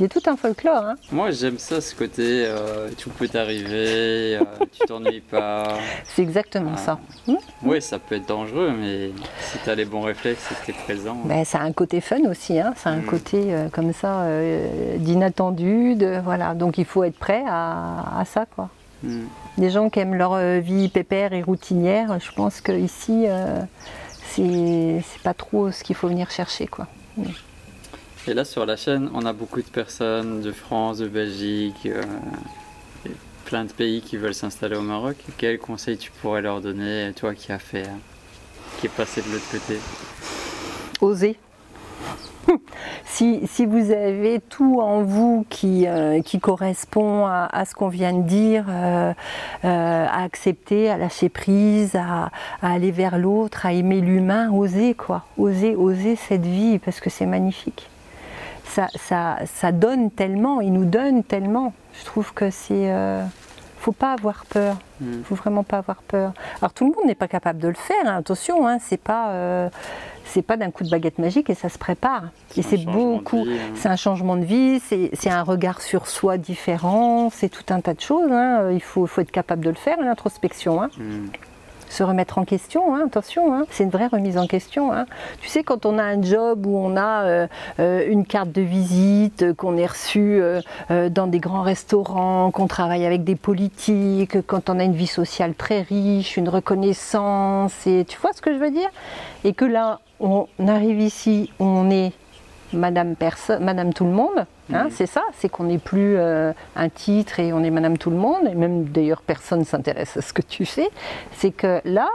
Il y a tout un folklore. Hein. Moi, j'aime ça, ce côté euh, tout peut t'arriver, euh, tu t'ennuies pas. C'est exactement ça. Mmh. Oui, ça peut être dangereux, mais si tu as les bons réflexes et que tu es présent. Ben, ça a un côté fun aussi, hein. ça a un mmh. côté euh, comme ça d'inattendu. De, voilà. Donc il faut être prêt à, ça. Quoi. Mmh. Les gens qui aiment leur vie pépère et routinière, je pense qu'ici, c'est pas trop ce qu'il faut venir chercher. Quoi. Et là sur la chaîne, on a beaucoup de personnes de France, de Belgique, euh, plein de pays qui veulent s'installer au Maroc. Quel conseil tu pourrais leur donner, toi qui as fait, hein, qui est passé de l'autre côté? Oser. si, vous avez tout en vous qui, euh, qui correspond à, ce qu'on vient de dire, euh, à accepter, à lâcher prise, à, à aller vers l'autre, à aimer l'humain, oser quoi, oser, oser cette vie parce que c'est magnifique ça, ça, donne tellement, il nous donne tellement. Je trouve que c'est. Euh, faut pas avoir peur. Il mm. faut vraiment pas avoir peur. Alors tout le monde n'est pas capable de le faire. Hein. Attention, hein, c'est pas. Euh, c'est pas d'un coup de baguette magique et ça se prépare. Et c'est beaucoup, hein. c'est un changement de vie, c'est un regard sur soi différent, c'est tout un tas de choses. Hein. Il faut, faut, être capable de le faire, l'introspection. Hein. Mm se remettre en question, hein, attention, hein. c'est une vraie remise en question. Hein. Tu sais, quand on a un job où on a euh, euh, une carte de visite, qu'on est reçu euh, dans des grands restaurants, qu'on travaille avec des politiques, quand on a une vie sociale très riche, une reconnaissance, et tu vois ce que je veux dire? Et que là, on arrive ici, on est Madame, Madame tout le monde, hein, c'est ça, c'est qu'on n'est plus euh, un titre et on est Madame tout le monde, et même d'ailleurs personne ne s'intéresse à ce que tu fais, c'est que là,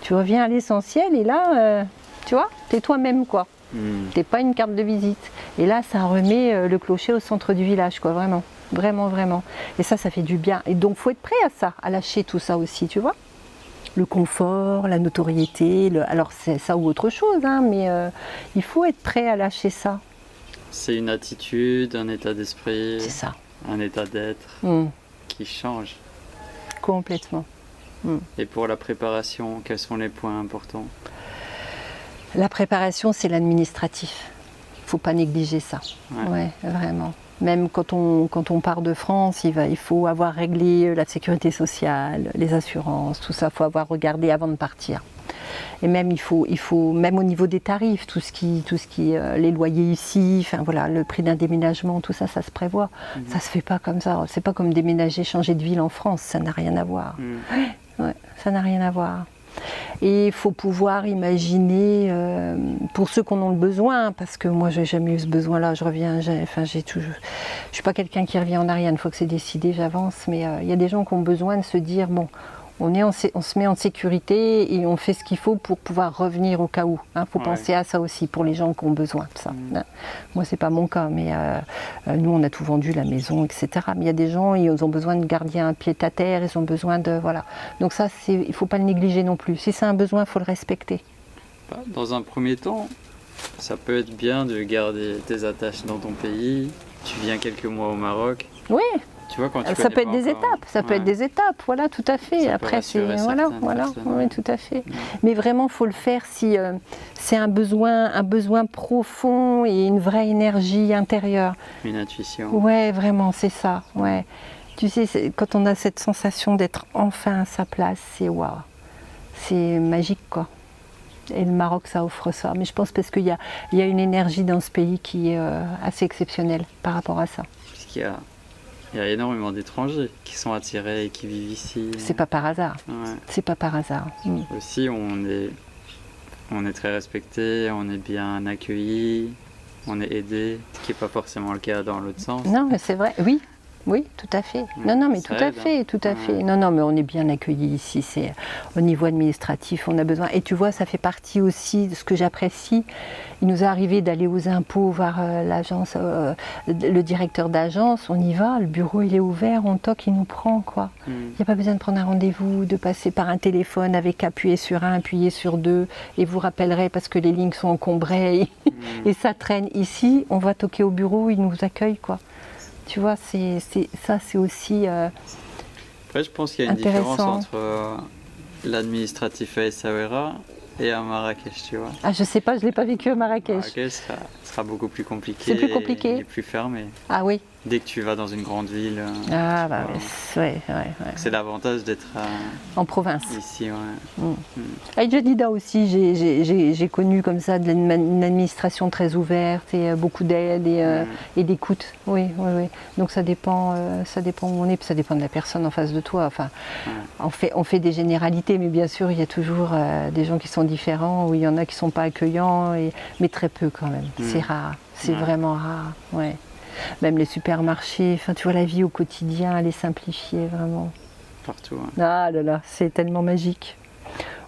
tu reviens à l'essentiel et là, euh, tu vois, t'es toi-même quoi. Mhm. T'es pas une carte de visite. Et là, ça remet euh, le clocher au centre du village, quoi, vraiment. Vraiment, vraiment. Et ça, ça fait du bien. Et donc, faut être prêt à ça, à lâcher tout ça aussi, tu vois le confort, la notoriété, alors c'est ça ou autre chose, hein, mais euh, il faut être prêt à lâcher ça. C'est une attitude, un état d'esprit, c'est ça. un état d'être mm. qui change. Complètement. Mm. Et pour la préparation, quels sont les points importants? La préparation, c'est l'administratif. Il faut pas négliger ça. ouais vraiment. Même quand on, quand on part de France, il, va, il faut avoir réglé la sécurité sociale, les assurances, tout ça, il faut avoir regardé avant de partir. Et même il faut, il faut, même au niveau des tarifs, tout ce qui, tout ce qui, euh, les loyers ici, enfin voilà, le prix d'un déménagement, tout ça, ça se prévoit. Ça mhm. Ça se fait pas comme ça. C'est pas comme déménager, changer de ville en France. Ça n'a rien à voir. Mhm. ça n'a rien à voir. Et il faut pouvoir imaginer, euh, pour ceux qui en ont le besoin, parce que moi j'ai jamais eu ce besoin-là, je reviens, enfin j'ai toujours, je suis pas quelqu'un qui revient en arrière une fois que c'est décidé, j'avance, mais euh, il y a des gens qui ont besoin de se dire bon, on, est on se met en sécurité et on fait ce qu'il faut pour pouvoir revenir au cas où. Il hein. faut penser à ça aussi pour les gens qui ont besoin de ça. Mm. Hein. Moi, c'est pas mon cas, mais euh, euh, nous, on a tout vendu, la maison, etc. Mais il y a des gens, ils ont besoin de gardiens pied à terre, ils ont besoin de. Voilà. Donc, ça, il ne faut pas le négliger non plus. Si c'est un besoin, il faut le respecter. Bah, dans un premier temps, ça peut être bien de garder tes attaches dans ton pays. Tu viens quelques mois au Maroc. Oui, tu vois, quand ça peut être des étapes, ça peut être des étapes, voilà, tout à fait. Après, c'est voilà, voilà, oui, tout à fait. Mais vraiment, faut le faire si euh, c'est un besoin, un besoin profond et une vraie énergie intérieure. Une intuition. Ouais, vraiment, c'est ça. Ouais. Tu sais, quand on a cette sensation d'être enfin à sa place, c'est waouh, c'est magique, quoi. Et le Maroc, ça offre ça. Mais je pense parce qu'il y a, il y a une énergie dans ce pays qui est euh, assez exceptionnelle par rapport à ça. Puisqu'il y a il y a énormément d'étrangers qui sont attirés et qui vivent ici. C'est pas par hasard. C'est pas par hasard. Aussi, on est, on est très respecté, on est bien accueilli, on est aidé, ce qui n'est pas forcément le cas dans l'autre sens. Non, mais c'est vrai. Oui, oui, tout à fait. non, non, mais tout à fait, hein. tout à fait. Non, non, mais on est bien accueillis ici. C'est au niveau administratif, on a besoin. Et tu vois, ça fait partie aussi de ce que j'apprécie. Il nous est arrivé d'aller aux impôts voir euh, l'agence, euh, le directeur d'agence. On y va, le bureau il est ouvert, on toque, il nous prend quoi. Hmm. Il n'y a pas besoin de prendre un rendez-vous, de passer par un téléphone avec appuyer sur un, appuyer sur deux, et vous rappellerez parce que les lignes sont encombrées et, hmm. et ça traîne. Ici, on va toquer au bureau, il nous accueille quoi. Tu vois, c'est, ça, c'est aussi. Euh, Après, je pense qu'il y a une différence entre euh, l'administratif à Essaouira et à Marrakech, tu vois. Ah, je sais pas, je l'ai pas vécu à Marrakech. Marrakech sera, sera beaucoup plus compliqué. C'est plus compliqué. Et plus fermé. Ah oui dès que tu vas dans une grande ville. Euh, ah bah ouais, ouais, C'est l'avantage d'être en province. Ici, ouais. Mm. Mm. À Jadida aussi, j'ai connu comme ça de une administration très ouverte et euh, beaucoup d'aide et, euh, mm. et d'écoute. Oui, oui, oui. Donc ça dépend, ça dépend où on est, puis ça dépend de la personne en face de toi. Enfin, on fait, on fait des généralités, mais bien sûr, il y a toujours des gens qui sont différents, ou il y en a qui sont pas accueillants, et, mais très peu quand même. C'est rare, c'est vraiment rare. Ouais même les supermarchés, enfin tu vois la vie au quotidien, elle est simplifiée vraiment. Partout. Ah là là, c'est tellement magique.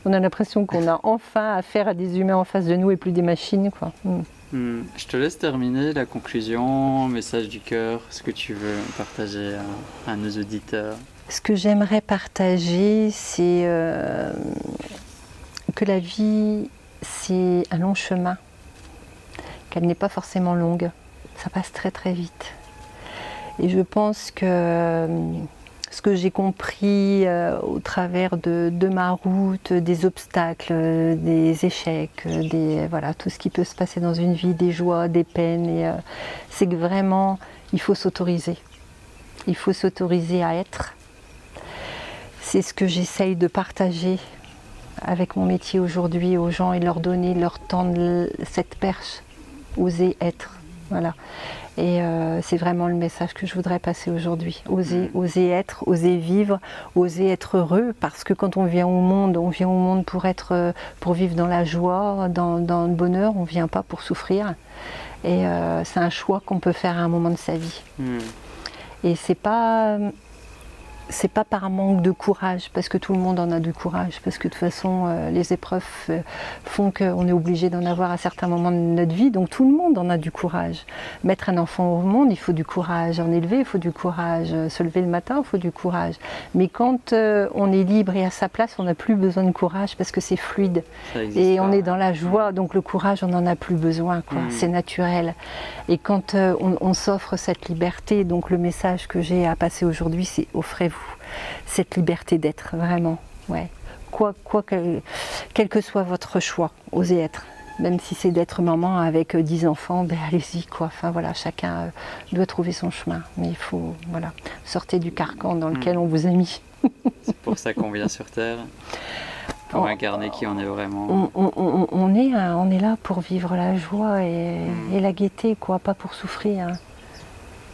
On a l'impression qu'on a enfin affaire à des humains en face de nous et plus des machines quoi. Hmm. Hmm. Je te laisse terminer la conclusion, message du cœur, ce que tu veux partager à, nos auditeurs. Ce que j'aimerais partager, c'est euh, que la vie, c'est un long chemin, qu'elle n'est pas forcément longue ça passe très très vite. Et je pense que euh, ce que j'ai compris euh, au travers de, ma route, des obstacles, des échecs, voilà, tout ce qui peut se passer dans une vie, des joies, des peines, euh, c'est que vraiment, il faut s'autoriser. Il faut s'autoriser à être. C'est ce que j'essaye de partager avec mon métier aujourd'hui aux gens et leur donner, leur tendre cette perche, oser être. Voilà. Et euh, c'est vraiment le message que je voudrais passer aujourd'hui. Oser, mm. oser être, oser vivre, oser être heureux, parce que quand on vient au monde, on vient au monde pour être, euh, pour vivre dans la joie, dans, le bonheur. On ne vient pas pour souffrir. Et euh, c'est un choix qu'on peut faire à un moment de sa vie. Mm. Et c'est pas c'est pas par manque de courage, parce que tout le monde en a du courage, parce que de toute façon, euh, les épreuves euh, font qu'on est obligé d'en avoir à certains moments de notre vie, donc tout le monde en a du courage. Mettre un enfant au monde, il faut du courage. En élever, il faut du courage. Se lever le matin, il faut du courage. Mais quand euh, on est libre et à sa place, on n'a plus besoin de courage parce que c'est fluide. Et on est dans la joie, donc le courage, on n'en a plus besoin, quoi. Mm. C'est naturel. Et quand on, on s'offre cette liberté, donc le message que j'ai à passer aujourd'hui, c'est offrez-vous cette liberté d'être, vraiment. Ouais. Quoi, quoi quel que soit votre choix, osez être. Même si c'est d'être maman avec dix enfants, ben allez-y quoi. Enfin voilà, chacun euh, doit trouver son chemin. Mais il faut voilà, sortir du carcan dans lequel mm. on vous a mis. c'est pour ça qu'on vient sur Terre. Pour oh. incarner qui on est vraiment. On, est, on est là pour vivre la joie et, mm. la gaieté, quoi, pas pour souffrir.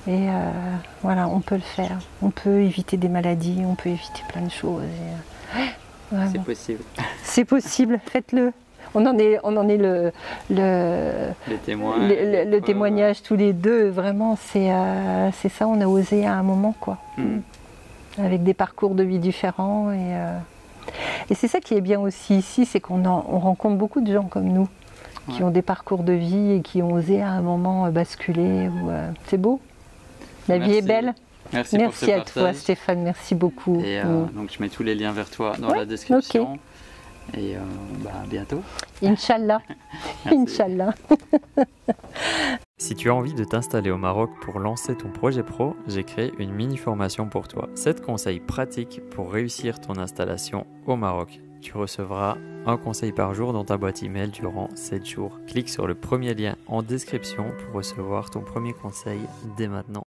Et euh, voilà, on peut le faire. On peut éviter des maladies, on peut éviter plein de choses. Euh, c'est possible. C'est possible, faites-le. On en est, on en est le, le, le, témoignage tous les deux. Vraiment, c'est euh, c'est ça, on a osé à un moment. quoi. Hmm. avec des parcours de vie différents. Et, euh, et c'est ça qui est bien aussi ici, c'est qu'on on rencontre beaucoup de gens comme nous, qui ont des parcours de vie et qui ont osé à un moment basculer. c'est beau. La vie est belle. Merci, pour ce Merci à toi. Stéphane, merci beaucoup. Et euh, Mm. donc je mets tous les liens vers toi dans Ouais, la description. Et euh, bah, à bientôt. Inch'Allah. Inch'Allah. Si tu as envie de t'installer au Maroc pour lancer ton projet pro, j'ai créé une mini formation pour toi. 7 conseils pratiques pour réussir ton installation au Maroc. Tu recevras un conseil par jour dans ta boîte email durant 7 jours. Clique sur le premier lien en description pour recevoir ton premier conseil dès maintenant.